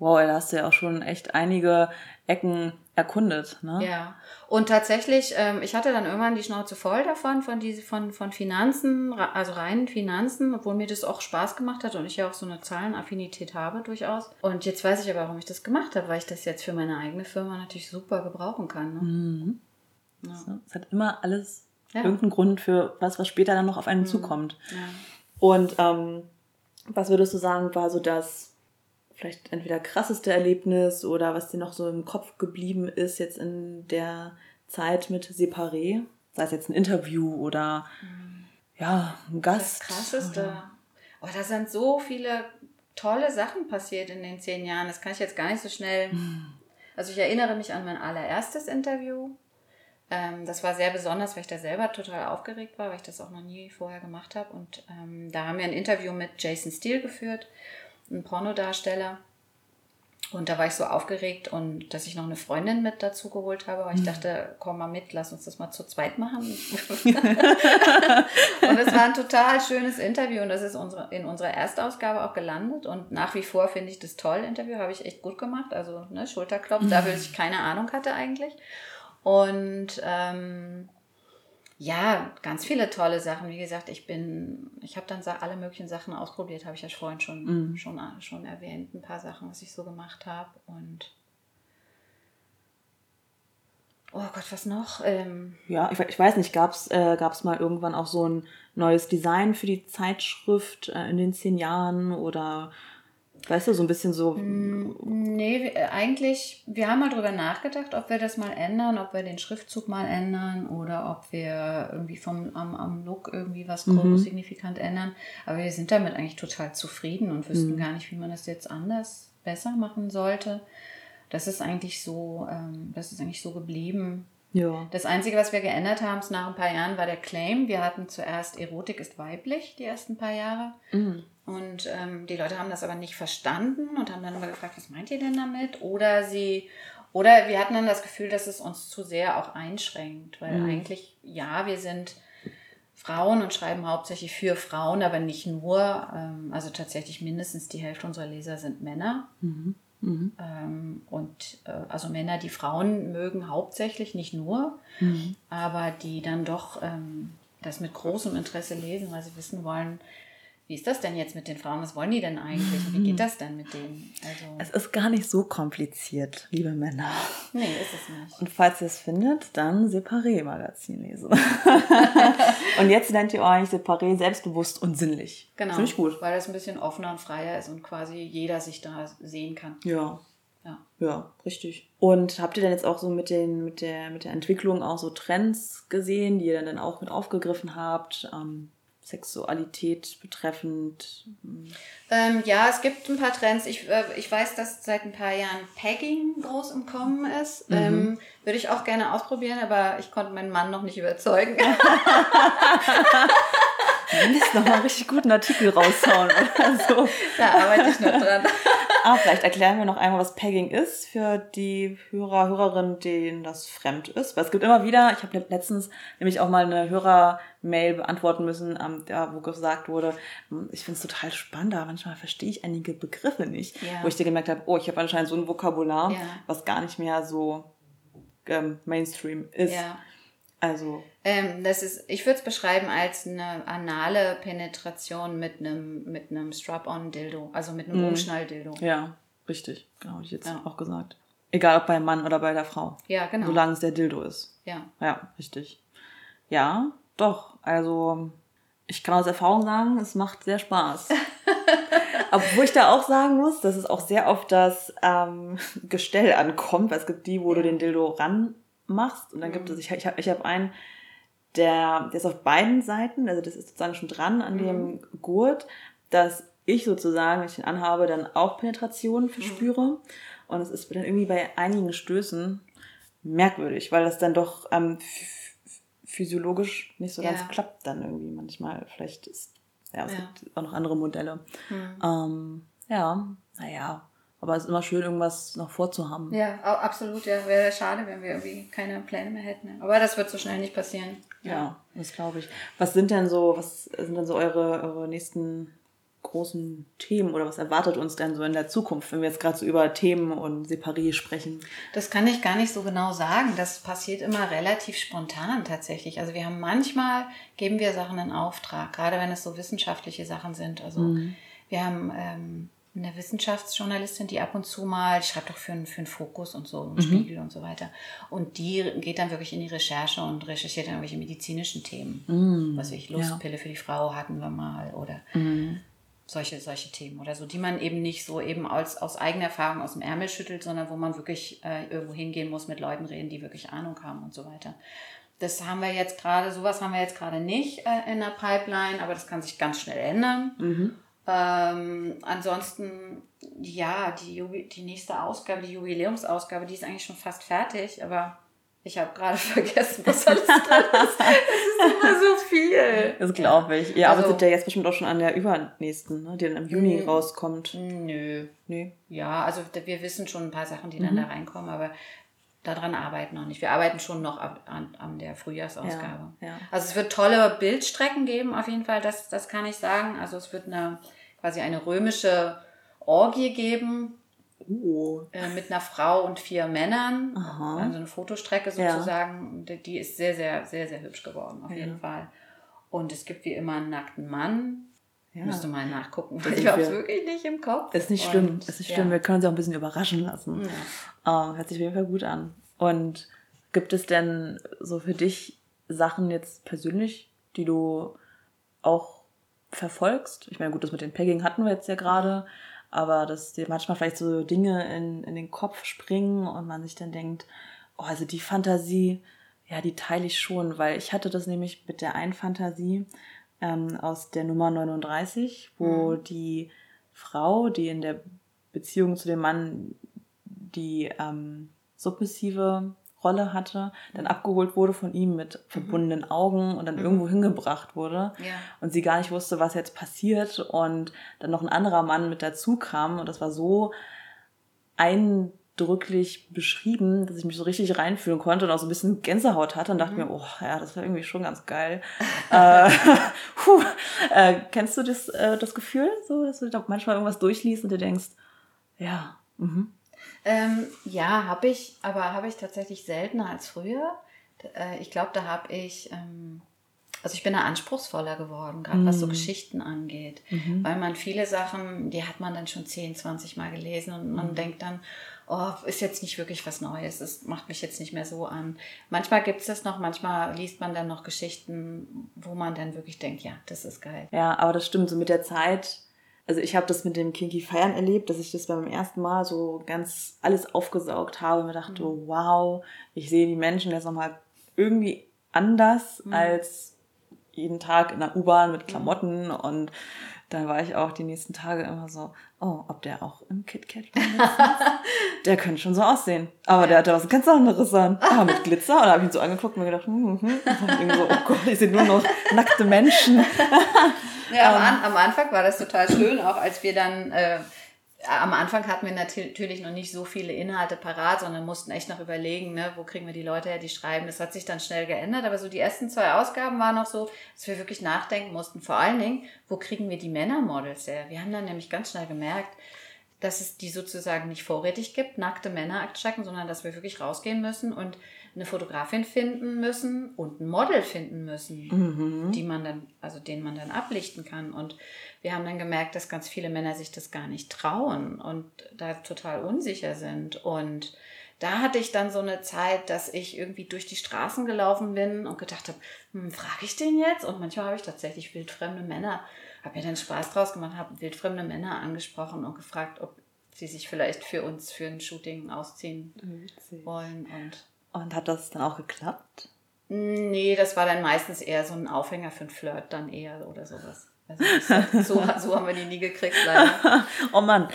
Wow, da hast du ja auch schon echt einige Ecken erkundet. Ne? Ja, und tatsächlich, ähm, ich hatte dann irgendwann die Schnauze voll davon, von, diese, von, von Finanzen, also reinen Finanzen, obwohl mir das auch Spaß gemacht hat und ich ja auch so eine Zahlenaffinität habe durchaus. Und jetzt weiß ich aber, warum ich das gemacht habe, weil ich das jetzt für meine eigene Firma natürlich super gebrauchen kann. Ne? Mhm. Ja. Es hat immer alles ja. irgendeinen Grund für was, was später dann noch auf einen mhm. zukommt. Ja. Und ähm, was würdest du sagen, war so das vielleicht entweder krasseste Erlebnis oder was dir noch so im Kopf geblieben ist jetzt in der Zeit mit Separé? Sei es jetzt ein Interview oder mhm. ja, ein Gast. Das krasseste. Oh, da sind so viele tolle Sachen passiert in den zehn Jahren. Das kann ich jetzt gar nicht so schnell. Mhm. Also ich erinnere mich an mein allererstes Interview. Ähm, das war sehr besonders, weil ich da selber total aufgeregt war, weil ich das auch noch nie vorher gemacht habe. Und ähm, da haben wir ein Interview mit Jason Steele geführt, einem Pornodarsteller. Und da war ich so aufgeregt und dass ich noch eine Freundin mit dazu geholt habe, weil ich mhm. dachte, komm mal mit, lass uns das mal zu zweit machen. [LAUGHS] und es war ein total schönes Interview und das ist unsere, in unserer Erstausgabe auch gelandet. Und nach wie vor finde ich das toll. Interview habe ich echt gut gemacht. Also ne, Schulterklopf, mhm. dafür, dass ich keine Ahnung hatte eigentlich. Und ähm, ja, ganz viele tolle Sachen. Wie gesagt, ich bin, ich habe dann alle möglichen Sachen ausprobiert, habe ich ja vorhin schon, mhm. schon, schon erwähnt, ein paar Sachen, was ich so gemacht habe. Und oh Gott, was noch? Ähm, ja, ich, ich, weiß nicht, gab es äh, mal irgendwann auch so ein neues Design für die Zeitschrift äh, in den zehn Jahren oder Weißt du, so ein bisschen so. Mm, nee, äh, eigentlich, wir haben mal drüber nachgedacht, ob wir das mal ändern, ob wir den Schriftzug mal ändern oder ob wir irgendwie vom, am, am Look irgendwie was mhm. signifikant ändern. Aber wir sind damit eigentlich total zufrieden und wüssten mhm. gar nicht, wie man das jetzt anders besser machen sollte. Das ist eigentlich so, ähm, das ist eigentlich so geblieben. Ja. Das Einzige, was wir geändert haben, nach ein paar Jahren, war der Claim. Wir hatten zuerst Erotik ist weiblich, die ersten paar Jahre. Mhm. Und ähm, die Leute haben das aber nicht verstanden und haben dann immer gefragt, was meint ihr denn damit? Oder sie, oder wir hatten dann das Gefühl, dass es uns zu sehr auch einschränkt, weil mhm. eigentlich, ja, wir sind Frauen und schreiben hauptsächlich für Frauen, aber nicht nur. Ähm, also tatsächlich mindestens die Hälfte unserer Leser sind Männer. Mhm. Mhm. Ähm, und äh, also Männer, die Frauen mögen hauptsächlich, nicht nur, mhm. aber die dann doch ähm, das mit großem Interesse lesen, weil sie wissen wollen, wie ist das denn jetzt mit den Frauen? Was wollen die denn eigentlich? Wie geht das denn mit denen? Also es ist gar nicht so kompliziert, liebe Männer. Nee, ist es nicht. Und falls ihr es findet, dann Separé Magazin lesen. [LAUGHS] und jetzt nennt ihr euch Separé selbstbewusst und sinnlich. Genau. Finde ich gut. Weil das ein bisschen offener und freier ist und quasi jeder sich da sehen kann. Ja. Ja. ja, richtig. Und habt ihr denn jetzt auch so mit, den, mit, der, mit der Entwicklung auch so Trends gesehen, die ihr dann auch mit aufgegriffen habt? Ähm, Sexualität betreffend? Ähm, ja, es gibt ein paar Trends. Ich, äh, ich weiß, dass seit ein paar Jahren Pegging groß im Kommen ist. Mhm. Ähm, würde ich auch gerne ausprobieren, aber ich konnte meinen Mann noch nicht überzeugen. [LAUGHS] [LAUGHS] Du müsst noch mal richtig guten Artikel raushauen oder so. Da arbeite ich noch dran. Ah, vielleicht erklären wir noch einmal, was Pegging ist für die Hörer, Hörerinnen, denen das fremd ist. Weil es gibt immer wieder, ich habe letztens nämlich auch mal eine Hörermail beantworten müssen, wo gesagt wurde, hm, ich finde es total spannend, aber manchmal verstehe ich einige Begriffe nicht. Ja. Wo ich dir gemerkt habe, oh, ich habe anscheinend so ein Vokabular, ja. was gar nicht mehr so ähm, Mainstream ist. Ja. Also. Ähm, das ist, ich würde es beschreiben als eine anale Penetration mit einem mit einem Strap-on-Dildo, also mit einem mhm. Umschnall-Dildo. Ja, richtig. Genau, habe ich jetzt ja. auch gesagt. Egal ob beim Mann oder bei der Frau. Ja, genau. Solange es der Dildo ist. Ja. Ja, richtig. Ja, doch. Also, ich kann aus Erfahrung sagen, es macht sehr Spaß. [LAUGHS] Obwohl ich da auch sagen muss, dass es auch sehr auf das ähm, Gestell ankommt, weil es gibt die, wo du den Dildo ran machst. Und dann gibt es, mhm. ich, ich habe ich hab einen, der, der ist auf beiden Seiten, also das ist sozusagen schon dran an mhm. dem Gurt, dass ich sozusagen, wenn ich den anhabe, dann auch Penetration mhm. verspüre. Mhm. Und es ist dann irgendwie bei einigen Stößen merkwürdig, weil das dann doch ähm, physiologisch nicht so ja. ganz klappt dann irgendwie manchmal. Vielleicht ist, ja, es ja. gibt auch noch andere Modelle. Mhm. Ähm, ja, naja, aber es ist immer schön, irgendwas noch vorzuhaben. Ja, absolut. Ja, wäre schade, wenn wir irgendwie keine Pläne mehr hätten. Aber das wird so schnell nicht passieren. Ja, das glaube ich. Was sind denn so, was sind denn so eure, eure nächsten großen Themen oder was erwartet uns denn so in der Zukunft, wenn wir jetzt gerade so über Themen und Separé sprechen? Das kann ich gar nicht so genau sagen. Das passiert immer relativ spontan tatsächlich. Also wir haben manchmal, geben wir Sachen in Auftrag, gerade wenn es so wissenschaftliche Sachen sind. Also mhm. wir haben... Ähm, eine Wissenschaftsjournalistin, die ab und zu mal, die schreibt doch für, einen, für einen Fokus und so, einen mhm. Spiegel und so weiter. Und die geht dann wirklich in die Recherche und recherchiert dann irgendwelche medizinischen Themen. Mhm. Was ich, Lustpille ja. für die Frau hatten wir mal oder mhm. solche, solche Themen oder so, die man eben nicht so eben als, aus eigener Erfahrung aus dem Ärmel schüttelt, sondern wo man wirklich äh, irgendwo hingehen muss, mit Leuten reden, die wirklich Ahnung haben und so weiter. Das haben wir jetzt gerade, sowas haben wir jetzt gerade nicht äh, in der Pipeline, aber das kann sich ganz schnell ändern. Ähm, ansonsten, ja, die, die nächste Ausgabe, die Jubiläumsausgabe, die ist eigentlich schon fast fertig, aber ich habe gerade [LAUGHS] vergessen, was alles drin ist. Es ist immer so viel. Das glaube ich. Ihr also, arbeitet ja jetzt bestimmt auch schon an der übernächsten, ne, die dann im Juni rauskommt. Nö. Nö. Ja, also wir wissen schon ein paar Sachen, die dann mhm. da reinkommen, aber daran arbeiten noch nicht. Wir arbeiten schon noch an, an der Frühjahrsausgabe. Ja, ja. Also es wird tolle Bildstrecken geben, auf jeden Fall, das, das kann ich sagen. Also es wird eine quasi eine römische Orgie geben. Uh. Äh, mit einer Frau und vier Männern. Aha. Also eine Fotostrecke sozusagen. Ja. Die ist sehr, sehr, sehr, sehr hübsch geworden, auf jeden Fall. Und es gibt wie immer einen nackten Mann, ja. Müsste mal nachgucken. [LAUGHS] ich habe es wirklich nicht im Kopf. Ist nicht schlimm. Und, ist nicht schlimm. Ja. Wir können uns auch ein bisschen überraschen lassen. Ja. Uh, hört sich auf jeden Fall gut an. Und gibt es denn so für dich Sachen jetzt persönlich, die du auch verfolgst? Ich meine, gut, das mit den Pegging hatten wir jetzt ja gerade, aber dass dir manchmal vielleicht so Dinge in, in den Kopf springen und man sich dann denkt, oh, also die Fantasie, ja, die teile ich schon, weil ich hatte das nämlich mit der einen Fantasie, ähm, aus der Nummer 39, wo mhm. die Frau, die in der Beziehung zu dem Mann die ähm, submissive Rolle hatte, dann abgeholt wurde von ihm mit mhm. verbundenen Augen und dann mhm. irgendwo hingebracht wurde ja. und sie gar nicht wusste, was jetzt passiert und dann noch ein anderer Mann mit dazu kam und das war so ein eindrücklich beschrieben, dass ich mich so richtig reinfühlen konnte und auch so ein bisschen Gänsehaut hatte und dachte mhm. mir, oh ja, das war irgendwie schon ganz geil. [LAUGHS] äh, [LAUGHS] puh, äh, kennst du das, äh, das Gefühl, so, dass du da manchmal irgendwas durchliest und dir denkst, ja, mhm. Ähm, ja, habe ich, aber habe ich tatsächlich seltener als früher. Äh, ich glaube, da habe ich, ähm, also ich bin da anspruchsvoller geworden, gerade mhm. was so mhm. Geschichten angeht. Mhm. Weil man viele Sachen, die hat man dann schon 10, 20 Mal gelesen und man mhm. denkt dann, oh, ist jetzt nicht wirklich was Neues, das macht mich jetzt nicht mehr so an. Manchmal gibt es das noch, manchmal liest man dann noch Geschichten, wo man dann wirklich denkt, ja, das ist geil. Ja, aber das stimmt, so mit der Zeit, also ich habe das mit dem Kinky Feiern erlebt, dass ich das beim ersten Mal so ganz alles aufgesaugt habe und mir dachte, mhm. wow, ich sehe die Menschen jetzt nochmal irgendwie anders mhm. als jeden Tag in der U-Bahn mit mhm. Klamotten und dann war ich auch die nächsten Tage immer so, oh, ob der auch im KitKat [LAUGHS] war. der könnte schon so aussehen. Aber der hatte was ganz anderes an. Ah, mit Glitzer. Und da habe ich ihn so angeguckt und mir gedacht, hm, hm. Und irgendwie so, oh Gott, ich sehe nur noch nackte Menschen. [LAUGHS] ja, am, um, am, Anfang war das total schön, auch als wir dann äh, am Anfang hatten wir natürlich noch nicht so viele Inhalte parat, sondern mussten echt noch überlegen, ne, wo kriegen wir die Leute her, die schreiben. Das hat sich dann schnell geändert, aber so die ersten zwei Ausgaben waren noch so, dass wir wirklich nachdenken mussten. Vor allen Dingen, wo kriegen wir die Männermodels her? Wir haben dann nämlich ganz schnell gemerkt, dass es die sozusagen nicht vorrätig gibt, nackte Männer Aktstrecken, sondern dass wir wirklich rausgehen müssen und eine Fotografin finden müssen und ein Model finden müssen, mhm. die man dann, also den man dann ablichten kann. Und wir haben dann gemerkt, dass ganz viele Männer sich das gar nicht trauen und da total unsicher sind. Und da hatte ich dann so eine Zeit, dass ich irgendwie durch die Straßen gelaufen bin und gedacht habe, hm, frage ich den jetzt? Und manchmal habe ich tatsächlich wildfremde Männer, habe mir dann Spaß draus gemacht, habe wildfremde Männer angesprochen und gefragt, ob sie sich vielleicht für uns für ein Shooting ausziehen Witzig. wollen. Und und hat das dann auch geklappt? Nee, das war dann meistens eher so ein Aufhänger für ein Flirt dann eher oder sowas. Also [LAUGHS] so, so haben wir die nie gekriegt, leider. [LAUGHS] oh Mann.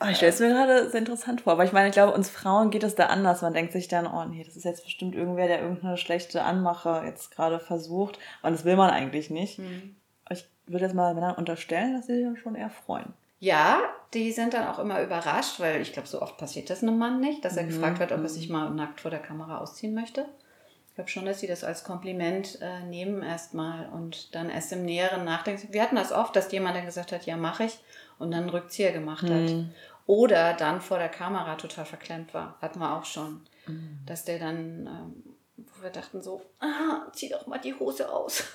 Oh, ich stelle es mir gerade sehr interessant vor, weil ich meine, ich glaube, uns Frauen geht es da anders. Man denkt sich dann, oh nee, das ist jetzt bestimmt irgendwer, der irgendeine schlechte Anmache jetzt gerade versucht. Und das will man eigentlich nicht. Mhm. Ich würde jetzt mal Männern unterstellen, dass sie sich dann schon eher freuen. Ja, die sind dann auch immer überrascht, weil ich glaube, so oft passiert das einem Mann nicht, dass er mhm. gefragt wird, ob er sich mal nackt vor der Kamera ausziehen möchte. Ich glaube schon, dass sie das als Kompliment äh, nehmen erstmal und dann erst im näheren Nachdenken. Wir hatten das oft, dass jemand dann gesagt hat, ja, mache ich und dann einen Rückzieher gemacht mhm. hat. Oder dann vor der Kamera total verklemmt war. Hatten wir auch schon. Mhm. Dass der dann, ähm, wo wir dachten so, ah, zieh doch mal die Hose aus. [LAUGHS]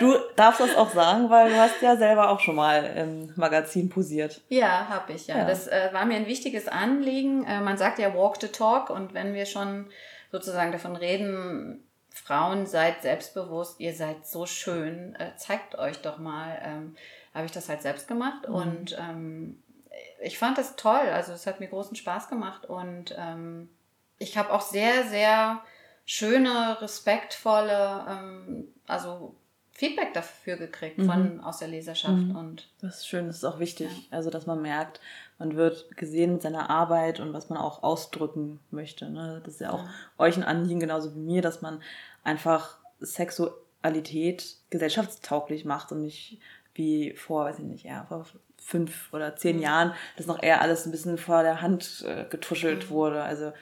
du darfst das auch sagen, weil du hast ja selber auch schon mal im Magazin posiert. Ja, habe ich, ja. ja. Das äh, war mir ein wichtiges Anliegen. Äh, man sagt ja walk the talk und wenn wir schon sozusagen davon reden, Frauen seid selbstbewusst, ihr seid so schön, äh, zeigt euch doch mal. Ähm, habe ich das halt selbst gemacht mhm. und ähm, ich fand das toll. Also es hat mir großen Spaß gemacht und ähm, ich habe auch sehr, sehr schöne, respektvolle, ähm, also Feedback dafür gekriegt mhm. von aus der Leserschaft mhm. und das ist schön, das ist auch wichtig, ja. also dass man merkt, man wird gesehen mit seiner Arbeit und was man auch ausdrücken möchte. Ne? Das ist ja auch ja. euch ein Anliegen genauso wie mir, dass man einfach Sexualität gesellschaftstauglich macht und nicht wie vor, weiß ich nicht, ja, vor fünf oder zehn mhm. Jahren, dass noch eher alles ein bisschen vor der Hand äh, getuschelt mhm. wurde. Also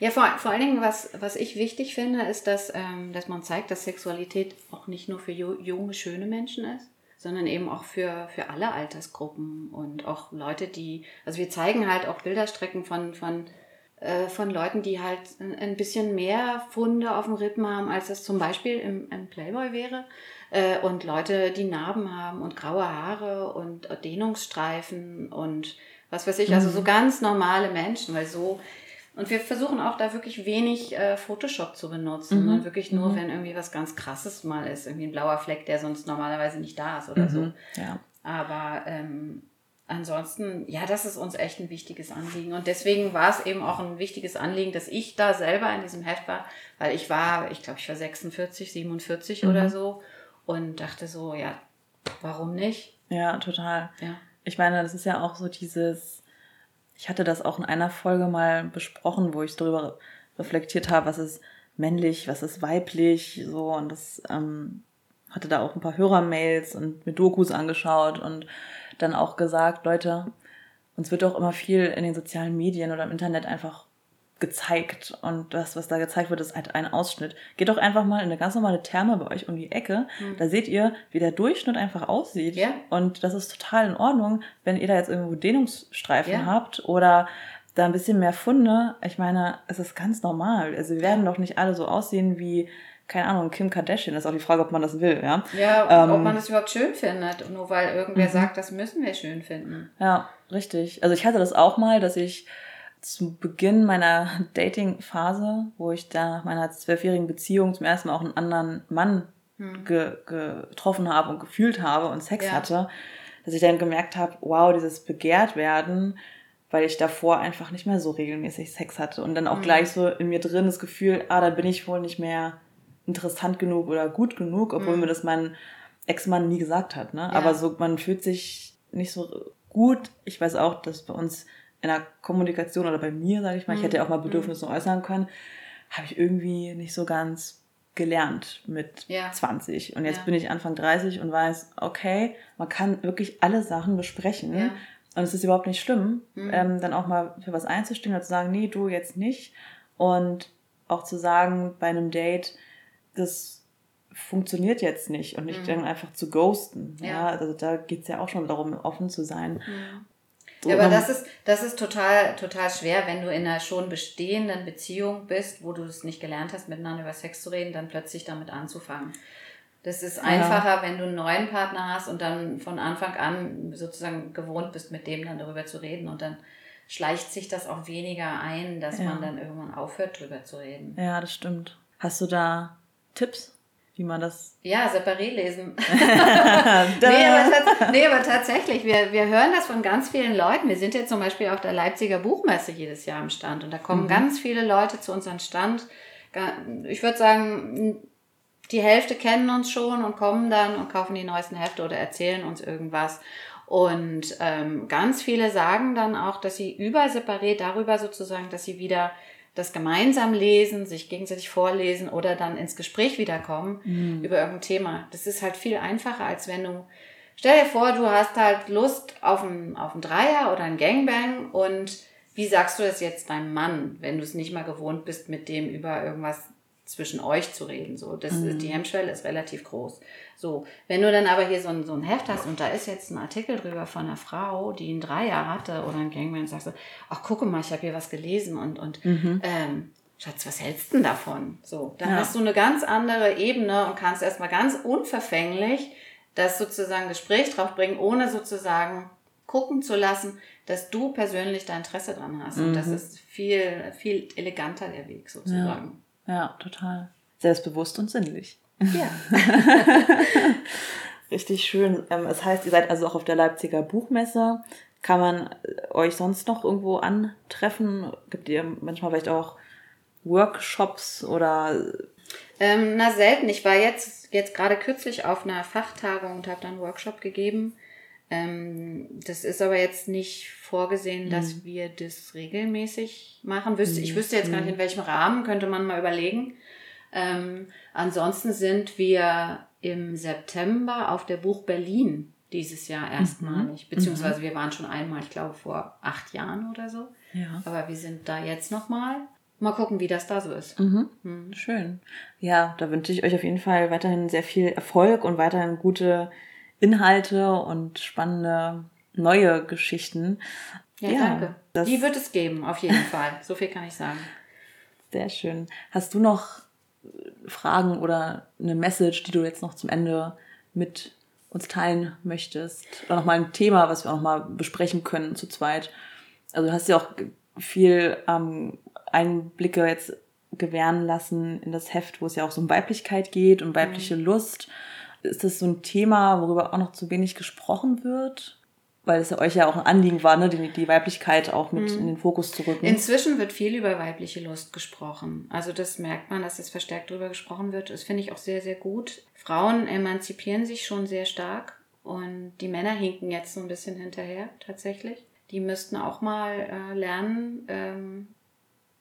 ja, vor, vor allen Dingen, was, was ich wichtig finde, ist, dass, ähm, dass man zeigt, dass Sexualität auch nicht nur für junge, schöne Menschen ist, sondern eben auch für, für alle Altersgruppen und auch Leute, die, also wir zeigen halt auch Bilderstrecken von, von, äh, von Leuten, die halt ein bisschen mehr Funde auf dem Rippen haben, als das zum Beispiel im, im Playboy wäre. Äh, und Leute, die Narben haben und graue Haare und Dehnungsstreifen und was weiß ich, also so mhm. ganz normale Menschen, weil so und wir versuchen auch da wirklich wenig äh, Photoshop zu benutzen, mhm. sondern wirklich nur, mhm. wenn irgendwie was ganz Krasses mal ist, irgendwie ein blauer Fleck, der sonst normalerweise nicht da ist oder mhm. so. Ja. Aber ähm, ansonsten, ja, das ist uns echt ein wichtiges Anliegen. Und deswegen war es eben auch ein wichtiges Anliegen, dass ich da selber in diesem Heft war, weil ich war, ich glaube, ich war 46, 47 oder mhm. so und dachte so, ja, warum nicht? Ja, total. Ja. Ich meine, das ist ja auch so dieses ich hatte das auch in einer Folge mal besprochen, wo ich darüber reflektiert habe, was ist männlich, was ist weiblich, so. Und das ähm, hatte da auch ein paar Hörermails und mir Dokus angeschaut und dann auch gesagt, Leute, uns wird auch immer viel in den sozialen Medien oder im Internet einfach gezeigt und das, was da gezeigt wird, ist halt ein Ausschnitt. Geht doch einfach mal in eine ganz normale Therme bei euch um die Ecke. Mhm. Da seht ihr, wie der Durchschnitt einfach aussieht. Ja. Und das ist total in Ordnung, wenn ihr da jetzt irgendwo Dehnungsstreifen ja. habt oder da ein bisschen mehr Funde. Ich meine, es ist ganz normal. Also wir werden doch nicht alle so aussehen wie keine Ahnung, Kim Kardashian. Das ist auch die Frage, ob man das will, ja. Ja, ähm, ob man das überhaupt schön findet, nur weil irgendwer mhm. sagt, das müssen wir schön finden. Ja, richtig. Also ich hatte das auch mal, dass ich zu Beginn meiner Dating-Phase, wo ich da nach meiner zwölfjährigen Beziehung zum ersten Mal auch einen anderen Mann hm. ge getroffen habe und gefühlt habe und Sex ja. hatte, dass ich dann gemerkt habe, wow, dieses Begehrtwerden, weil ich davor einfach nicht mehr so regelmäßig Sex hatte und dann auch hm. gleich so in mir drin das Gefühl, ah, da bin ich wohl nicht mehr interessant genug oder gut genug, obwohl hm. mir das mein Ex-Mann nie gesagt hat. Ne? Ja. Aber so, man fühlt sich nicht so gut. Ich weiß auch, dass bei uns in der Kommunikation oder bei mir, sage ich mal, ich hätte ja auch mal mhm. Bedürfnisse äußern können, habe ich irgendwie nicht so ganz gelernt mit ja. 20. Und jetzt ja. bin ich Anfang 30 und weiß, okay, man kann wirklich alle Sachen besprechen. Ja. Und es ist überhaupt nicht schlimm, mhm. ähm, dann auch mal für was einzustehen oder zu sagen, nee, du jetzt nicht. Und auch zu sagen bei einem Date, das funktioniert jetzt nicht und nicht mhm. dann einfach zu ghosten. Ja, also da geht es ja auch schon darum, offen zu sein. Mhm. Ja, aber das ist, das ist total, total schwer, wenn du in einer schon bestehenden Beziehung bist, wo du es nicht gelernt hast, miteinander über Sex zu reden, dann plötzlich damit anzufangen. Das ist einfacher, ja. wenn du einen neuen Partner hast und dann von Anfang an sozusagen gewohnt bist, mit dem dann darüber zu reden und dann schleicht sich das auch weniger ein, dass ja. man dann irgendwann aufhört, darüber zu reden. Ja, das stimmt. Hast du da Tipps? Wie man das. Ja, separé lesen. [LAUGHS] nee, aber nee, aber tatsächlich, wir, wir hören das von ganz vielen Leuten. Wir sind jetzt zum Beispiel auf der Leipziger Buchmesse jedes Jahr am Stand und da kommen mhm. ganz viele Leute zu unserem Stand. Ich würde sagen, die Hälfte kennen uns schon und kommen dann und kaufen die neuesten Hefte oder erzählen uns irgendwas. Und ähm, ganz viele sagen dann auch, dass sie über separé darüber sozusagen, dass sie wieder das gemeinsam lesen, sich gegenseitig vorlesen oder dann ins Gespräch wiederkommen mhm. über irgendein Thema. Das ist halt viel einfacher, als wenn du, stell dir vor, du hast halt Lust auf einen, auf einen Dreier oder einen Gangbang und wie sagst du das jetzt deinem Mann, wenn du es nicht mal gewohnt bist, mit dem über irgendwas zwischen euch zu reden. So, das mhm. die Hemmschwelle ist relativ groß. So, wenn du dann aber hier so ein, so ein Heft hast und da ist jetzt ein Artikel drüber von einer Frau, die einen Dreier hatte oder ein Gangman, sagst du, ach gucke mal, ich habe hier was gelesen und und mhm. ähm, Schatz, was hältst du denn davon? So, dann Ja. hast du eine ganz andere Ebene und kannst erstmal ganz unverfänglich das sozusagen Gespräch drauf bringen, ohne sozusagen gucken zu lassen, dass du persönlich da Interesse dran hast. Und das ist viel, viel eleganter der Weg sozusagen. Ja, total. Selbstbewusst und sinnlich. Ja. [LAUGHS] Richtig schön. Ähm, Es heißt, ihr seid also auch auf der Leipziger Buchmesse. Kann man äh, euch sonst noch irgendwo antreffen? Gibt ihr manchmal vielleicht auch Workshops oder Ähm, na, selten. Ich war jetzt, jetzt gerade kürzlich auf einer Fachtagung und habe dann einen Workshop gegeben. Ähm, das ist aber jetzt nicht vorgesehen, dass wir das regelmäßig machen. Wüsste, Ich wüsste jetzt gar nicht, in welchem Rahmen, könnte man mal überlegen. Ähm, ansonsten sind wir im September auf der Buch Berlin dieses Jahr erstmalig. Beziehungsweise wir waren schon einmal, ich glaube, vor acht Jahren oder so. Ja. Aber wir sind da jetzt nochmal. Mal gucken, wie das da so ist. Mhm. Schön. Ja, da wünsche ich euch auf jeden Fall weiterhin sehr viel Erfolg und weiterhin gute Inhalte und spannende neue Geschichten. Ja, danke. Das Die wird es geben, auf jeden [LAUGHS] Fall. So viel kann ich sagen. sehr schön. Hast du noch äh, Fragen oder eine Message, die du jetzt noch zum Ende mit uns teilen möchtest? Oder nochmal ein Thema, was wir auch noch mal besprechen können zu zweit? Also du hast ja auch viel ähm, Einblicke jetzt gewähren lassen in das Heft, wo es ja auch so um Weiblichkeit geht und weibliche Lust. Ist das so ein Thema, worüber auch noch zu wenig gesprochen wird? Weil es ja euch ja auch ein Anliegen war, ne, die, die Weiblichkeit auch mit in den Fokus zu rücken. Inzwischen wird viel über weibliche Lust gesprochen. Also das merkt man, dass es verstärkt darüber gesprochen wird. Das finde ich auch sehr, sehr gut. Frauen emanzipieren sich schon sehr stark und die Männer hinken jetzt so ein bisschen hinterher tatsächlich. Die müssten auch mal äh, lernen, ähm,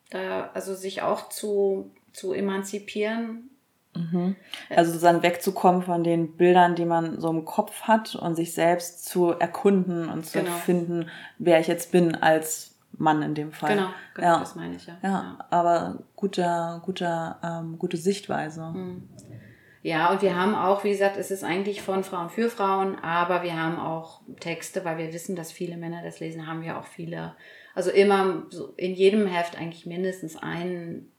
da, also sich auch zu, zu emanzipieren. Also sozusagen wegzukommen von den Bildern, die man so im Kopf hat und sich selbst zu erkunden und zu Genau. finden, wer ich jetzt bin als Mann in dem Fall. Genau, genau ja. das meine ich ja. Ja, aber guter, guter, ähm, gute Sichtweise. Mhm. Ja, und wir haben auch, wie gesagt, es ist eigentlich von Frauen für Frauen, aber wir haben auch Texte, weil wir wissen, dass viele Männer das lesen, haben wir auch viele, also immer so in jedem Heft eigentlich mindestens einen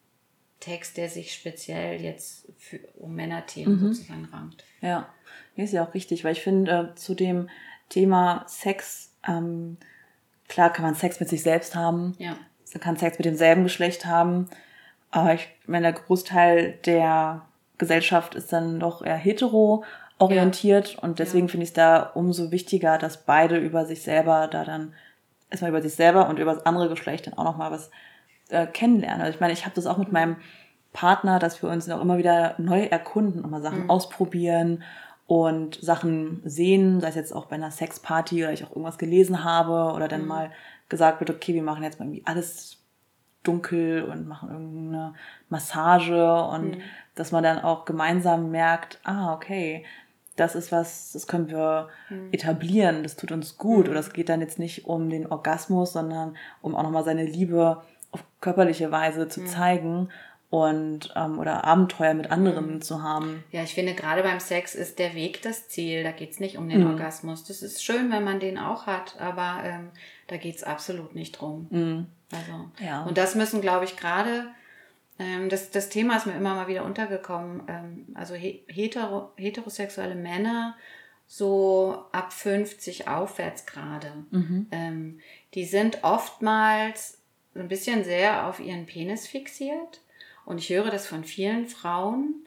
Text, der sich speziell jetzt für, um Männerthemen sozusagen rankt. Ja, nee, ist ja auch richtig, weil ich finde, äh, zu dem Thema Sex, ähm, klar kann man Sex mit sich selbst haben, Ja. man kann Sex mit demselben Geschlecht haben, aber ich meine, der Großteil der Gesellschaft ist dann doch eher hetero orientiert und deswegen finde ich es da umso wichtiger, dass beide über sich selber da dann erstmal über sich selber und über das andere Geschlecht dann auch nochmal was äh, kennenlernen. Also ich meine, ich habe das auch mit meinem Partner, dass wir uns auch immer wieder neu erkunden, nochmal Sachen ausprobieren und Sachen sehen, sei es jetzt auch bei einer Sexparty oder ich auch irgendwas gelesen habe oder dann mal gesagt wird, okay, wir machen jetzt mal irgendwie alles dunkel und machen irgendeine Massage und dass man dann auch gemeinsam merkt, ah, okay, das ist was, das können wir etablieren, das tut uns gut. Oder es geht dann jetzt nicht um den Orgasmus, sondern um auch nochmal seine Liebe körperliche Weise zu zeigen und ähm, oder Abenteuer mit anderen zu haben. Ja, ich finde, gerade beim Sex ist der Weg das Ziel. Da geht's nicht um den Mhm. Orgasmus. Das ist schön, wenn man den auch hat, aber ähm, da geht's absolut nicht drum. Also, Mhm. Ja. Und das müssen, glaube ich, gerade, ähm, das, das Thema ist mir immer mal wieder untergekommen, ähm, also he hetero, heterosexuelle Männer, so ab 50 aufwärts gerade, Mhm. ähm, die sind oftmals ein bisschen sehr auf ihren Penis fixiert. Und ich höre das von vielen Frauen,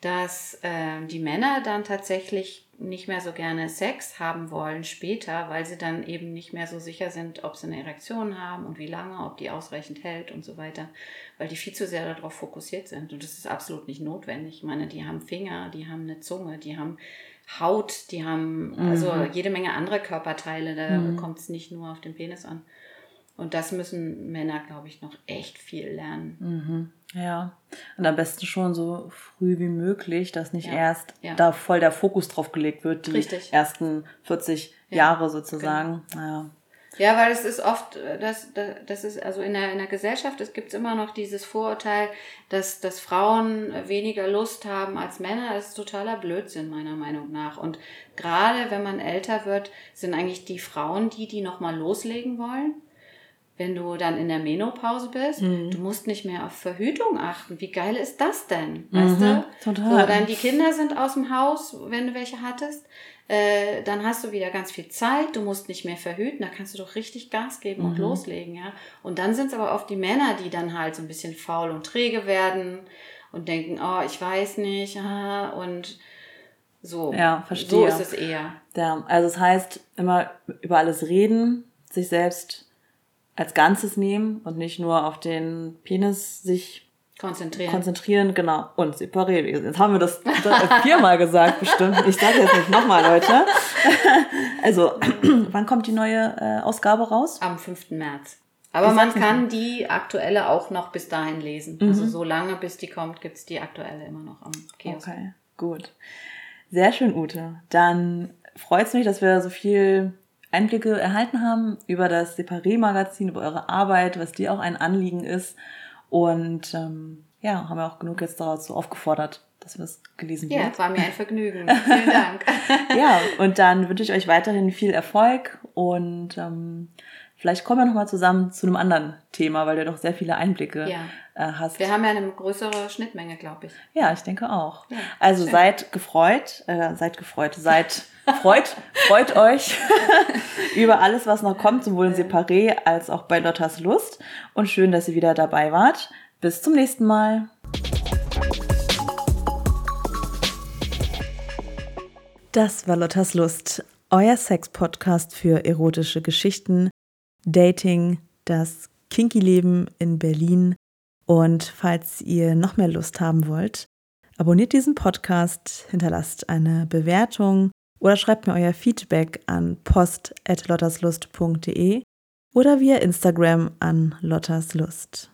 dass ähm, die Männer dann tatsächlich nicht mehr so gerne Sex haben wollen später, weil sie dann eben nicht mehr so sicher sind, ob sie eine Erektion haben und wie lange, ob die ausreichend hält und so weiter, weil die viel zu sehr darauf fokussiert sind. Und das ist absolut nicht notwendig. Ich meine, die haben Finger, die haben eine Zunge, die haben Haut, die haben also jede Menge andere Körperteile. Da kommt es nicht nur auf den Penis an. Und das müssen Männer, glaube ich, noch echt viel lernen. Ja. Und am besten schon so früh wie möglich, dass nicht Ja. erst Ja. da voll der Fokus drauf gelegt wird, die Richtig. ersten 40 Ja. Jahre sozusagen. Ja. Ja, weil es ist oft, äh, das, das, das ist also in der, in der Gesellschaft, es gibt immer noch dieses Vorurteil, dass, dass Frauen weniger Lust haben als Männer. Das ist totaler Blödsinn, meiner Meinung nach. Und gerade wenn man älter wird, sind eigentlich die Frauen die, die nochmal loslegen wollen. Wenn du dann in der Menopause bist, Mhm. du musst nicht mehr auf Verhütung achten. Wie geil ist das denn? Weißt Mhm, du? total. So, dann die Kinder sind aus dem Haus, wenn du welche hattest. Äh, dann hast du wieder ganz viel Zeit, du musst nicht mehr verhüten, da kannst du doch richtig Gas geben und Mhm. loslegen, ja. Und dann sind es aber oft die Männer, die dann halt so ein bisschen faul und träge werden und denken, oh, ich weiß nicht, ah, und so. Ja, verstehe. So ist es eher. Ja, also es heißt immer über alles reden, sich selbst als Ganzes nehmen und nicht nur auf den Penis sich Konzentrieren. konzentrieren, genau, und separieren. Jetzt haben wir das viermal gesagt, bestimmt. Ich sage jetzt nicht nochmal, Leute. [LAUGHS] Also, [CLEARS THROAT] wann kommt die neue äh, Ausgabe raus? Am 5. März. Aber man kann die aktuelle auch noch bis dahin lesen. Mhm. Also so lange, bis die kommt, gibt's die aktuelle immer noch am Kiosk. Okay, gut. Sehr schön, Ute. Dann freut es mich, dass wir so viel Einblicke erhalten haben über das Separé-Magazin, über eure Arbeit, was dir auch ein Anliegen ist. Und ähm, ja, haben wir auch genug jetzt dazu aufgefordert, dass wir es gelesen Ja, wird. war mir ein [LAUGHS] Vergnügen. Vielen Dank. [LAUGHS] Ja, und dann wünsche ich euch weiterhin viel Erfolg und ähm, vielleicht kommen wir nochmal zusammen zu einem anderen Thema, weil du doch sehr viele Einblicke Ja. äh, hast. Wir haben ja eine größere Schnittmenge, glaube ich. Ja, ich denke auch. Ja, also schön. seid gefreut, äh, seid gefreut, seid freut, freut euch [LAUGHS] über alles, was noch kommt, sowohl in Separé als auch bei Lottas Lust. Und schön, dass ihr wieder dabei wart. Bis zum nächsten Mal. Das war Lottas Lust, euer Sex-Podcast für erotische Geschichten, Dating, das Kinky-Leben in Berlin. Und falls ihr noch mehr Lust haben wollt, abonniert diesen Podcast, hinterlasst eine Bewertung oder schreibt mir euer Feedback an post.lotterslust.de oder via Instagram an lotterslust.